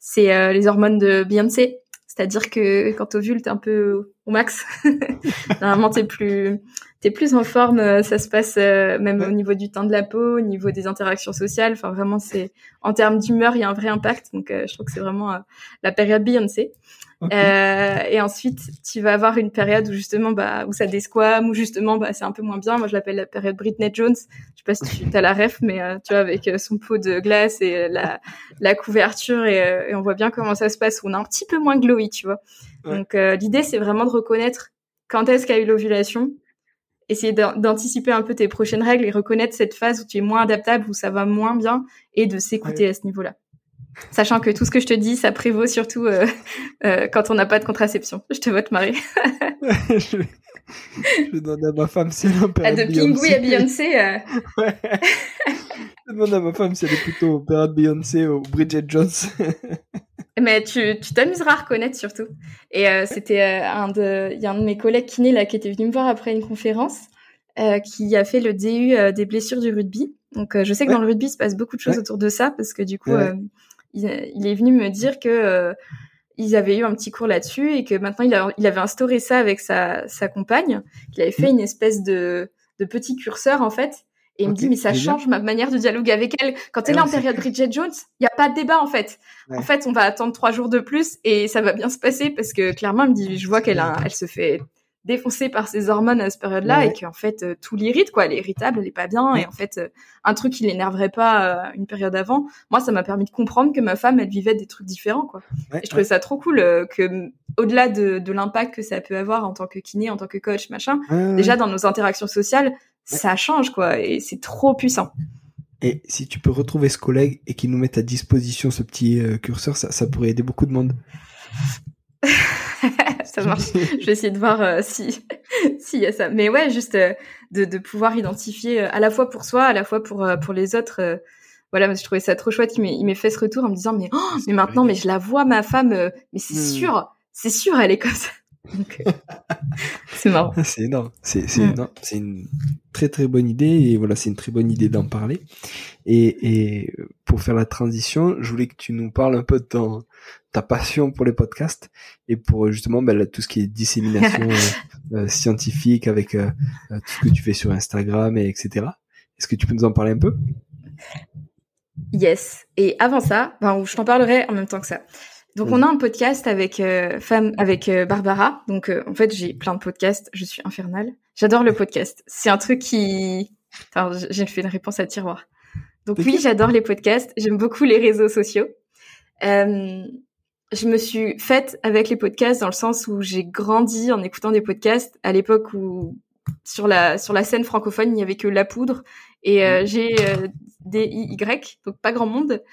c'est euh, les hormones de Beyoncé. C'est-à-dire que quand ovule, t'es un peu au max. Normalement, t'es plus, t'es plus en forme. Euh, ça se passe euh, même au niveau du teint de la peau, au niveau des interactions sociales. Enfin, vraiment, c'est en termes d'humeur, il y a un vrai impact. Donc, je trouve que c'est vraiment la période Beyoncé. Euh, et ensuite, tu vas avoir une période où justement, bah, où ça desquame, où justement, bah, c'est un peu moins bien. Moi, je l'appelle la période Britney Jones. Je sais pas si tu as la ref, mais euh, tu vois, avec euh, son pot de glace et la, la couverture, et, et, on voit bien comment ça se passe. On a un petit peu moins glowy, tu vois. Donc, l'idée, c'est vraiment de reconnaître quand est-ce qu'il y a eu l'ovulation, essayer d'anticiper un peu tes prochaines règles et reconnaître cette phase où tu es moins adaptable, où ça va moins bien, et de s'écouter à ce niveau-là. Sachant que tout ce que je te dis, ça prévaut surtout euh, euh, quand on n'a pas de contraception. Je te vote Marie. je, je demande à ma femme si elle a période De Pingui à Beyoncé. Euh... ouais. Je demande à ma femme si elle est plutôt période Beyoncé ou Bridget Jones. Mais tu t'amuseras à reconnaître surtout. Et euh, c'était un de, il y a un de mes collègues kiné là qui était venu me voir après une conférence, qui a fait le DU des blessures du rugby. Donc je sais que dans le rugby il se passe beaucoup de choses autour de ça parce que du coup il, est venu me dire que euh, ils avaient eu un petit cours là-dessus et que maintenant il, il avait instauré ça avec sa, sa compagne, qu'il avait fait mm. une espèce de, de petit curseur en fait. Et il me dit mais ça change ma manière de dialoguer avec elle. Quand elle est en période Bridget Jones, il y a pas de débat en fait. En fait, on va attendre trois jours de plus et ça va bien se passer parce que clairement, il me dit je vois qu'elle elle se fait défoncée par ses hormones à cette période-là et qu'en fait euh, tout l'irrite quoi. Elle est irritable elle est pas bien et en fait euh, un truc qui l'énerverait pas euh, une période avant moi ça m'a permis de comprendre que ma femme elle vivait des trucs différents quoi. Et je trouvais ça trop cool que au-delà de, de l'impact que ça peut avoir en tant que kiné en tant que coach machin déjà dans nos interactions sociales ça change quoi et c'est trop puissant. Et si tu peux retrouver ce collègue et qu'il nous mette à disposition ce petit curseur ça, ça pourrait aider beaucoup de monde ça marche. je vais essayer de voir euh, si s'il y a ça. Mais ouais, juste euh, de, de pouvoir identifier euh, à la fois pour soi, à la fois pour pour les autres. voilà, je trouvais ça trop chouette. Il m'ait fait ce retour en me disant mais oh, mais maintenant, mais je la vois ma femme, mais c'est hmm. sûr, c'est sûr, elle est comme ça. c'est marrant. C'est énorme. C'est c'est mm. c'est une très très bonne idée et voilà, c'est une très bonne idée d'en parler. Et, et pour faire la transition, je voulais que tu nous parles un peu de ton ta passion pour les podcasts et pour euh, justement ben, tout ce qui est dissémination euh, euh, scientifique avec tout ce que tu fais sur Instagram et etc. Est-ce que tu peux nous en parler un peu? Yes. Et avant ça, ben, je t'en parlerai en même temps que ça. Donc on a un podcast avec euh, femme avec euh, Barbara. Donc euh, en fait j'ai plein de podcasts. Je suis infernale. J'adore le podcast. C'est un truc qui. Enfin, j'ai fait une réponse à tiroir. Donc oui, j'adore les podcasts. J'aime beaucoup les réseaux sociaux. Euh, je me suis faite avec les podcasts dans le sens où j'ai grandi en écoutant des podcasts à l'époque où sur la sur la scène francophone il n'y avait que La Poudre et euh, j'ai des Y donc pas grand monde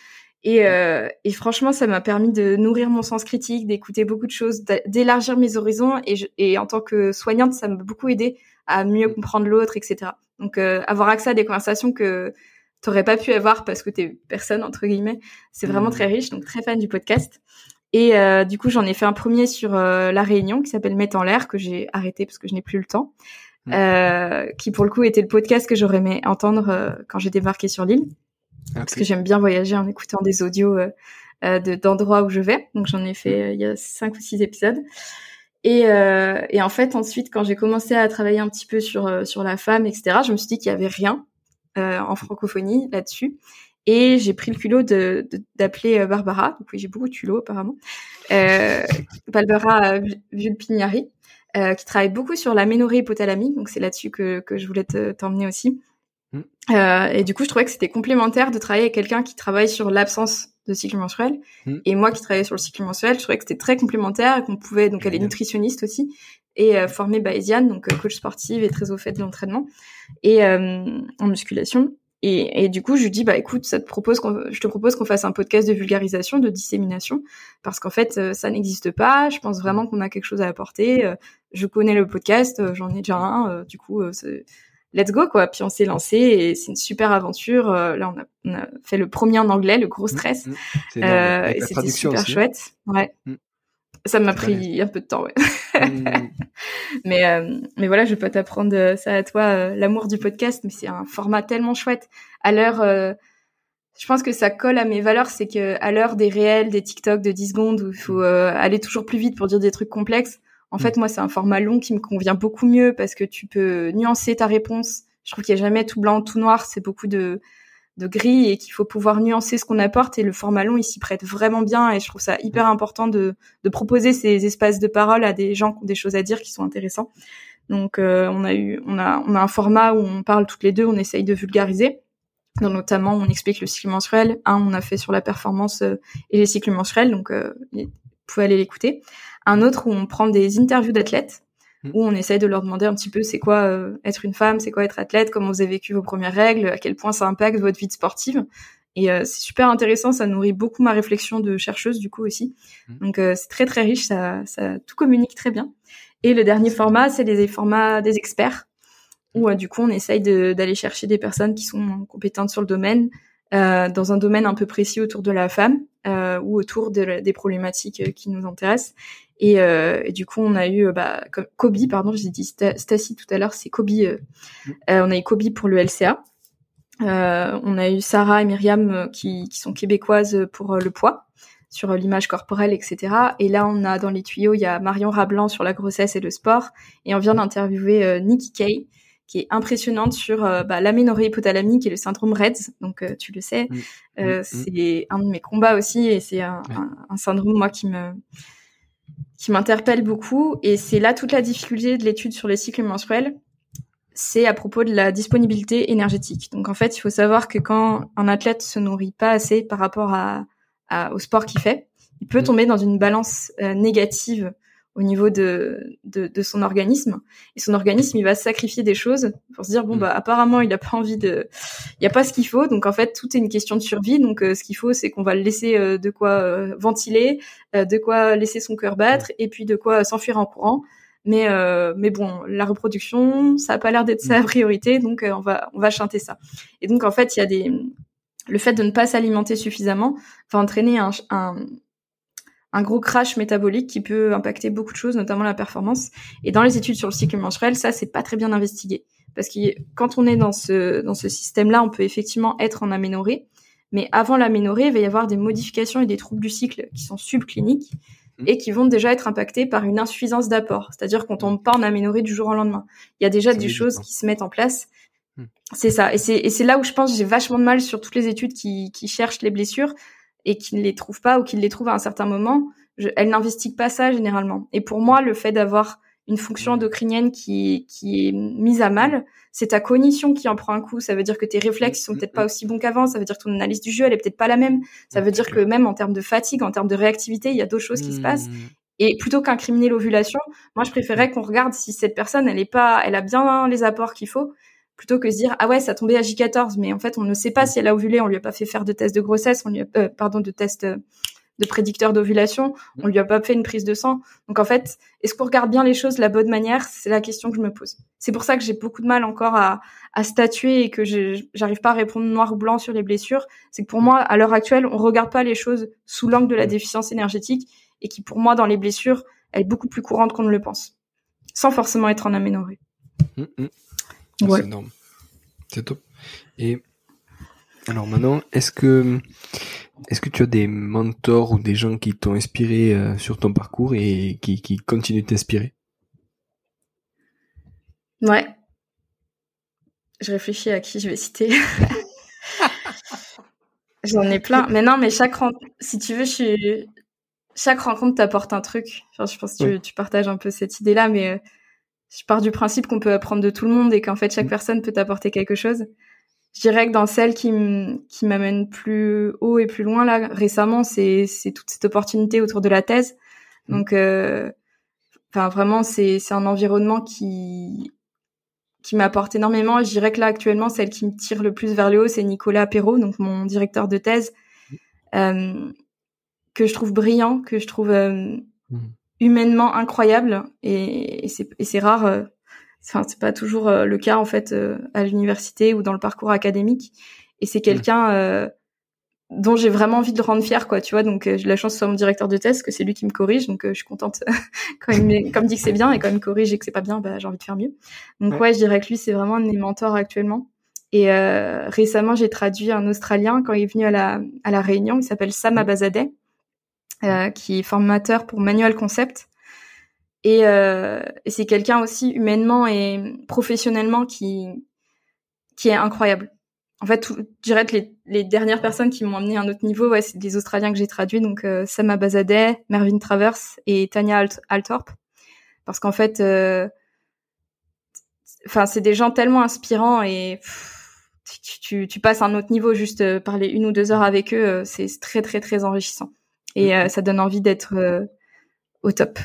et, euh, et franchement, ça m'a permis de nourrir mon sens critique, d'écouter beaucoup de choses, d'élargir mes horizons. Et, et en tant que soignante, ça m'a beaucoup aidé à mieux comprendre l'autre, etc. Donc, euh, avoir accès à des conversations que t'aurais pas pu avoir parce que t'es personne entre guillemets, c'est vraiment mmh. très riche. Donc, très fan du podcast. Et euh, du coup, j'en ai fait un premier sur euh, la Réunion qui s'appelle Mettre en l'air que j'ai arrêté parce que je n'ai plus le temps. Qui pour le coup était le podcast que j'aurais aimé entendre euh, quand j'ai débarqué sur l'île. Parce que j'aime bien voyager en écoutant des audios euh, euh d'endroits où je vais. Donc j'en ai fait euh, il y a cinq ou six épisodes. Et, et en fait, ensuite, quand j'ai commencé à travailler un petit peu sur sur la femme, etc., je me suis dit qu'il y avait rien en francophonie là-dessus. Et j'ai pris le culot de d'appeler Barbara. Donc oui, j'ai beaucoup de culot apparemment. Euh, Barbara Vulpignari, euh, qui travaille beaucoup sur la ménorrhée hypothalamique. Donc c'est là-dessus que que je voulais t'emmener aussi. Mm. Euh, et du coup, je trouvais que c'était complémentaire de travailler avec quelqu'un qui travaille sur l'absence de cycle menstruel. Mm. Et moi qui travaillais sur le cycle menstruel, je trouvais que c'était très complémentaire et qu'on pouvait, donc elle est nutritionniste aussi, et euh, formée donc euh, coach sportive et très au fait de l'entraînement, et euh, en musculation. Et, et, du coup, je lui dis, bah écoute, ça te propose je te propose qu'on fasse un podcast de vulgarisation, de dissémination, parce qu'en fait, ça n'existe pas. Je pense vraiment qu'on a quelque chose à apporter. je connais le podcast, j'en ai déjà un. du coup, let's go quoi. Puis on s'est lancé et c'est une super aventure. Euh, là, on a, on a, fait le premier en anglais, le gros mmh, stress. Mmh. Euh, et c'était super chouette. Ouais. Mmh. Ça m'a pris un peu de temps, ouais. mais euh, mais voilà, je peux t'apprendre ça à toi, euh, l'amour du podcast. Mais c'est un format tellement chouette. À l'heure, je pense que ça colle à mes valeurs, c'est que à l'heure des réels, des TikTok de 10 secondes où il faut aller toujours plus vite pour dire des trucs complexes en mm. fait, moi, c'est un format long qui me convient beaucoup mieux parce que tu peux nuancer ta réponse. Je trouve qu'il n'y a jamais tout blanc, tout noir. C'est beaucoup de, de gris et qu'il faut pouvoir nuancer ce qu'on apporte. Et le format long, il s'y prête vraiment bien. Et je trouve ça hyper mm. important de, de proposer ces espaces de parole à des gens qui ont des choses à dire qui sont intéressants. Donc, euh, on a eu, on a, on a un format où on parle toutes les deux, on essaye de vulgariser. Donc, notamment, on explique le cycle menstruel. Un, on a fait sur la performance euh, et les cycles menstruels. Donc, euh, vous pouvez aller l'écouter un autre où on prend des interviews d'athlètes mmh. où on essaye de leur demander un petit peu c'est quoi euh, être une femme, c'est quoi être athlète, comment vous avez vécu vos premières règles, à quel point ça impacte votre vie sportive. Et euh, c'est super intéressant, ça nourrit beaucoup ma réflexion de chercheuse du coup aussi. Mmh. Donc euh, c'est très très riche, ça, ça tout communique très bien. Et le dernier format, c'est les formats des experts où du coup on essaye d'aller chercher des personnes qui sont compétentes sur le domaine, euh, dans un domaine un peu précis autour de la femme euh, ou autour de, des problématiques qui nous intéressent. Et, euh, et, du coup, on a eu bah, Kobe, pardon, j'ai dit Stacy tout à l'heure, c'est Kobe. Euh, euh, on a eu Kobe pour le LCA. Euh, on a eu Sarah et Myriam euh, qui, qui sont québécoises pour le poids, sur l'image corporelle, etc. Et là, on a dans les tuyaux, il y a Marion Rablan sur la grossesse et le sport. Et on vient d'interviewer Nikki Kay, qui est impressionnante sur bah, l'aménorrhée hypothalamique et le syndrome REDS. Donc, tu le sais, mm. Mm. c'est un de mes combats aussi, et c'est un, un, un, syndrome moi qui me qui m'interpelle beaucoup. Et c'est là toute la difficulté de l'étude sur les cycles menstruels. C'est à propos de la disponibilité énergétique. Donc en fait, il faut savoir que quand un athlète se nourrit pas assez par rapport à, au sport qu'il fait, il peut mmh. tomber dans une balance euh, négative au niveau de, de, de, son organisme. Et son organisme, il va sacrifier des choses pour se dire, bon, mm. bah, apparemment, il a pas envie de... Il n'y a pas ce qu'il faut. Donc, en fait, tout est une question de survie. Donc, euh, ce qu'il faut, c'est qu'on va le laisser euh, de quoi euh, ventiler, de quoi laisser son cœur battre, et puis de quoi s'enfuir en courant. Mais, mais bon, la reproduction, ça a pas l'air d'être sa mm. priorité. Donc, on, va, on va chanter ça. Et donc, en fait, il y a des... Le fait de ne pas s'alimenter suffisamment va entraîner un, un un gros crash métabolique qui peut impacter beaucoup de choses, notamment la performance. Et dans les études sur le cycle menstruel, ça, c'est pas très bien investigué. Parce que quand on est dans ce, dans ce système-là, on peut effectivement être en aménorrhée. Mais avant l'aménorrhée, il va y avoir des modifications et des troubles du cycle qui sont subcliniques mmh. et qui vont déjà être impactés par une insuffisance d'apport. C'est-à-dire qu'on tombe pas en aménorrhée du jour au lendemain. Il y a déjà des choses qui se mettent en place. Mmh. C'est ça. Et c'est là où je pense j'ai vachement de mal sur toutes les études qui, qui cherchent les blessures et qui ne les trouve pas ou qui les trouve à un certain moment, je, elle n'investigue pas ça généralement. Et pour moi, le fait d'avoir une fonction endocrinienne qui, qui est mise à mal, c'est ta cognition qui en prend un coup. Ça veut dire que tes réflexes sont peut-être pas aussi bons qu'avant. Ça veut dire que ton analyse du jeu, elle est peut-être pas la même. Ça veut dire que même en termes de fatigue, en termes de réactivité, il y a d'autres choses qui se passent. Mmh. Et plutôt qu'incriminer l'ovulation, moi, je préférais qu'on regarde si cette personne, elle est pas, elle a bien les apports qu'il faut, plutôt que se dire, ah ouais, ça tombait à J14, mais en fait, on ne sait pas si elle a ovulé, on lui a pas fait faire de test de grossesse, on lui a, euh, pardon, de test euh, de prédicteur d'ovulation, on lui a pas fait une prise de sang. Donc en fait, est-ce qu'on regarde bien les choses de la bonne manière? C'est la question que je me pose. C'est pour ça que j'ai beaucoup de mal encore à, à statuer et que j'arrive pas à répondre noir ou blanc sur les blessures. C'est que pour moi, à l'heure actuelle, on regarde pas les choses sous l'angle de la déficience énergétique et qui pour moi, dans les blessures, elle est beaucoup plus courante qu'on ne le pense, sans forcément être en aménorrhée. Mmh. C'est énorme. C'est top. Et alors maintenant, est-ce que est-ce que tu as des mentors ou des gens qui t'ont inspiré euh, sur ton parcours et qui, qui continuent de t'inspirer? Ouais. Je réfléchis à qui je vais citer. J'en ai plein. Mais non, mais chaque si tu veux, je suis... chaque rencontre t'apporte un truc. je pense que tu, partages un peu cette idée-là, mais euh, je pars du principe qu'on peut apprendre de tout le monde et qu'en fait chaque mm. personne peut t'apporter quelque chose je dirais que dans celle qui m'amène plus haut et plus loin là récemment, c'est toute cette opportunité autour de la thèse. Mm. Donc, euh, enfin vraiment, c'est un environnement qui qui m'apporte énormément. Je dirais que là actuellement, celle qui me tire le plus vers le haut, c'est Nicolas Perrault, donc mon directeur de thèse, euh, que je trouve brillant, que je trouve euh, mm. Humainement incroyable, et, et c'est rare euh, enfin c'est pas toujours euh, le cas en fait euh, à l'université ou dans le parcours académique. Et c'est quelqu'un euh, dont j'ai vraiment envie de le rendre fier quoi tu vois. Donc j'ai la chance de soit mon directeur de thèse que c'est lui qui me corrige. Donc je suis contente quand il me comme dit que c'est bien et quand il me corrige et que c'est pas bien bah j'ai envie de faire mieux. Donc ouais. je dirais que lui c'est vraiment un de mes mentors actuellement. Et récemment j'ai traduit un australien quand il est venu à la à la réunion. Il s'appelle Sam Abazadeh qui est formateur pour Manual Concept. Et, euh, et c'est quelqu'un aussi humainement et professionnellement qui qui est incroyable. En fait, tout, je dirais que les, les, dernières personnes qui m'ont amené à un autre niveau, ouais, c'est des Australiens que j'ai traduits, donc euh, Sam Abazadeh, Mervyn Travers et Tanya Alt Altorp, parce qu'en fait, euh, enfin, c'est des gens tellement inspirants et tu, tu, tu, passes à un autre niveau juste euh, parler une ou deux heures avec eux, euh, c'est très très très enrichissant et mm-hmm. ça donne envie d'être au top.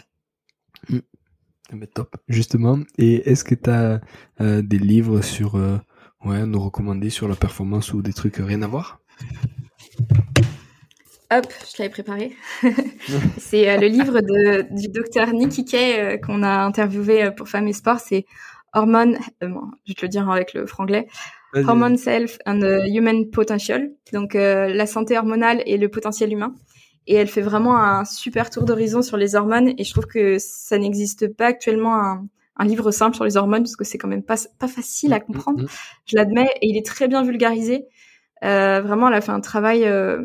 Mais top, justement. Et est-ce que tu as euh, des livres sur, euh, ouais, nous recommander sur la performance ou des trucs rien à voir? Hop, je l'avais préparé. c'est euh, le livre de, du docteur Nicky Kay qu'on a interviewé pour Femmes et Sport. C'est Hormone, je vais te le dire avec le franglais. Hormone Self and Human Potential. Donc la santé hormonale et le potentiel humain et elle fait vraiment un super tour d'horizon sur les hormones et je trouve que ça n'existe pas actuellement un, un, livre simple sur les hormones parce que c'est quand même pas, pas facile à comprendre, mm, mm, mm. je l'admets, et il est très bien vulgarisé. Euh, vraiment, elle a fait un travail euh,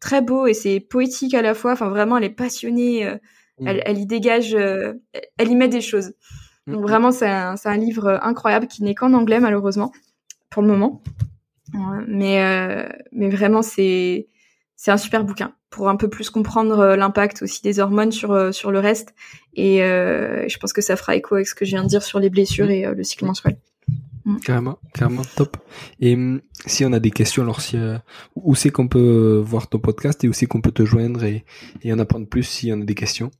très beau et c'est poétique à la fois. Enfin, vraiment, elle est passionnée. Euh, elle, elle, y dégage, elle y met des choses. Donc vraiment, c'est un, un, livre incroyable qui n'est qu'en anglais malheureusement pour le moment. mais mais vraiment, c'est c'est un super bouquin pour un peu plus comprendre euh, l'impact aussi des hormones sur euh, sur le reste. Et euh, je pense que ça fera écho avec ce que je viens de dire sur les blessures et le cycle menstruel. Mm. Carrément, carrément, top. Et mm, si on a des questions, alors si, où c'est qu'on peut voir ton podcast et où c'est qu'on peut te joindre et, et en apprendre plus s'il y en a des questions?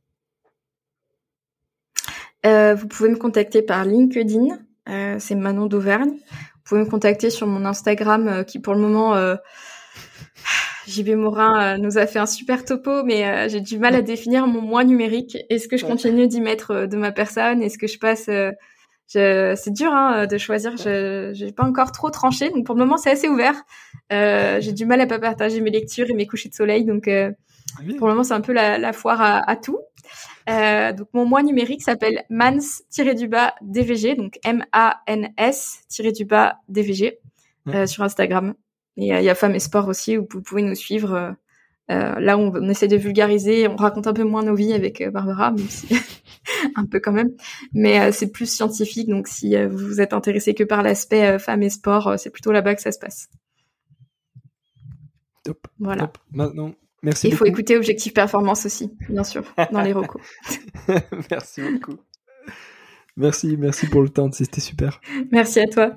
Vous pouvez me contacter par LinkedIn, c'est Manon d'Auvergne. Vous pouvez me contacter sur mon Instagram qui pour le moment JB Morin euh, nous a fait un super topo, mais euh, j'ai du mal à définir mon moi numérique. Est-ce que je continue d'y mettre euh, de ma personne? Est-ce que je passe C'est dur hein, de choisir. Je n'ai pas encore trop tranché, donc pour le moment c'est assez ouvert. j'ai du mal à pas partager mes lectures et mes couchers de soleil, donc pour le moment c'est un peu la, la foire à, à tout. donc mon moi numérique s'appelle mans-du-bas DVG, donc M-A-N-S-du-bas DVG sur Instagram. Et il y a Femmes et Sport aussi où vous pouvez nous suivre. Euh, euh, là, on, on, essaie de vulgariser, on raconte un peu moins nos vies avec euh, Barbara, même si un peu quand même. Mais c'est plus scientifique, donc si vous êtes intéressé que par l'aspect femmes et sport, c'est plutôt là-bas que ça se passe. Top. Voilà. top. Maintenant, merci Il faut écouter Objectif Performance aussi, bien sûr, dans les recos. merci beaucoup. Merci, merci pour le temps, c'était super. Merci à toi.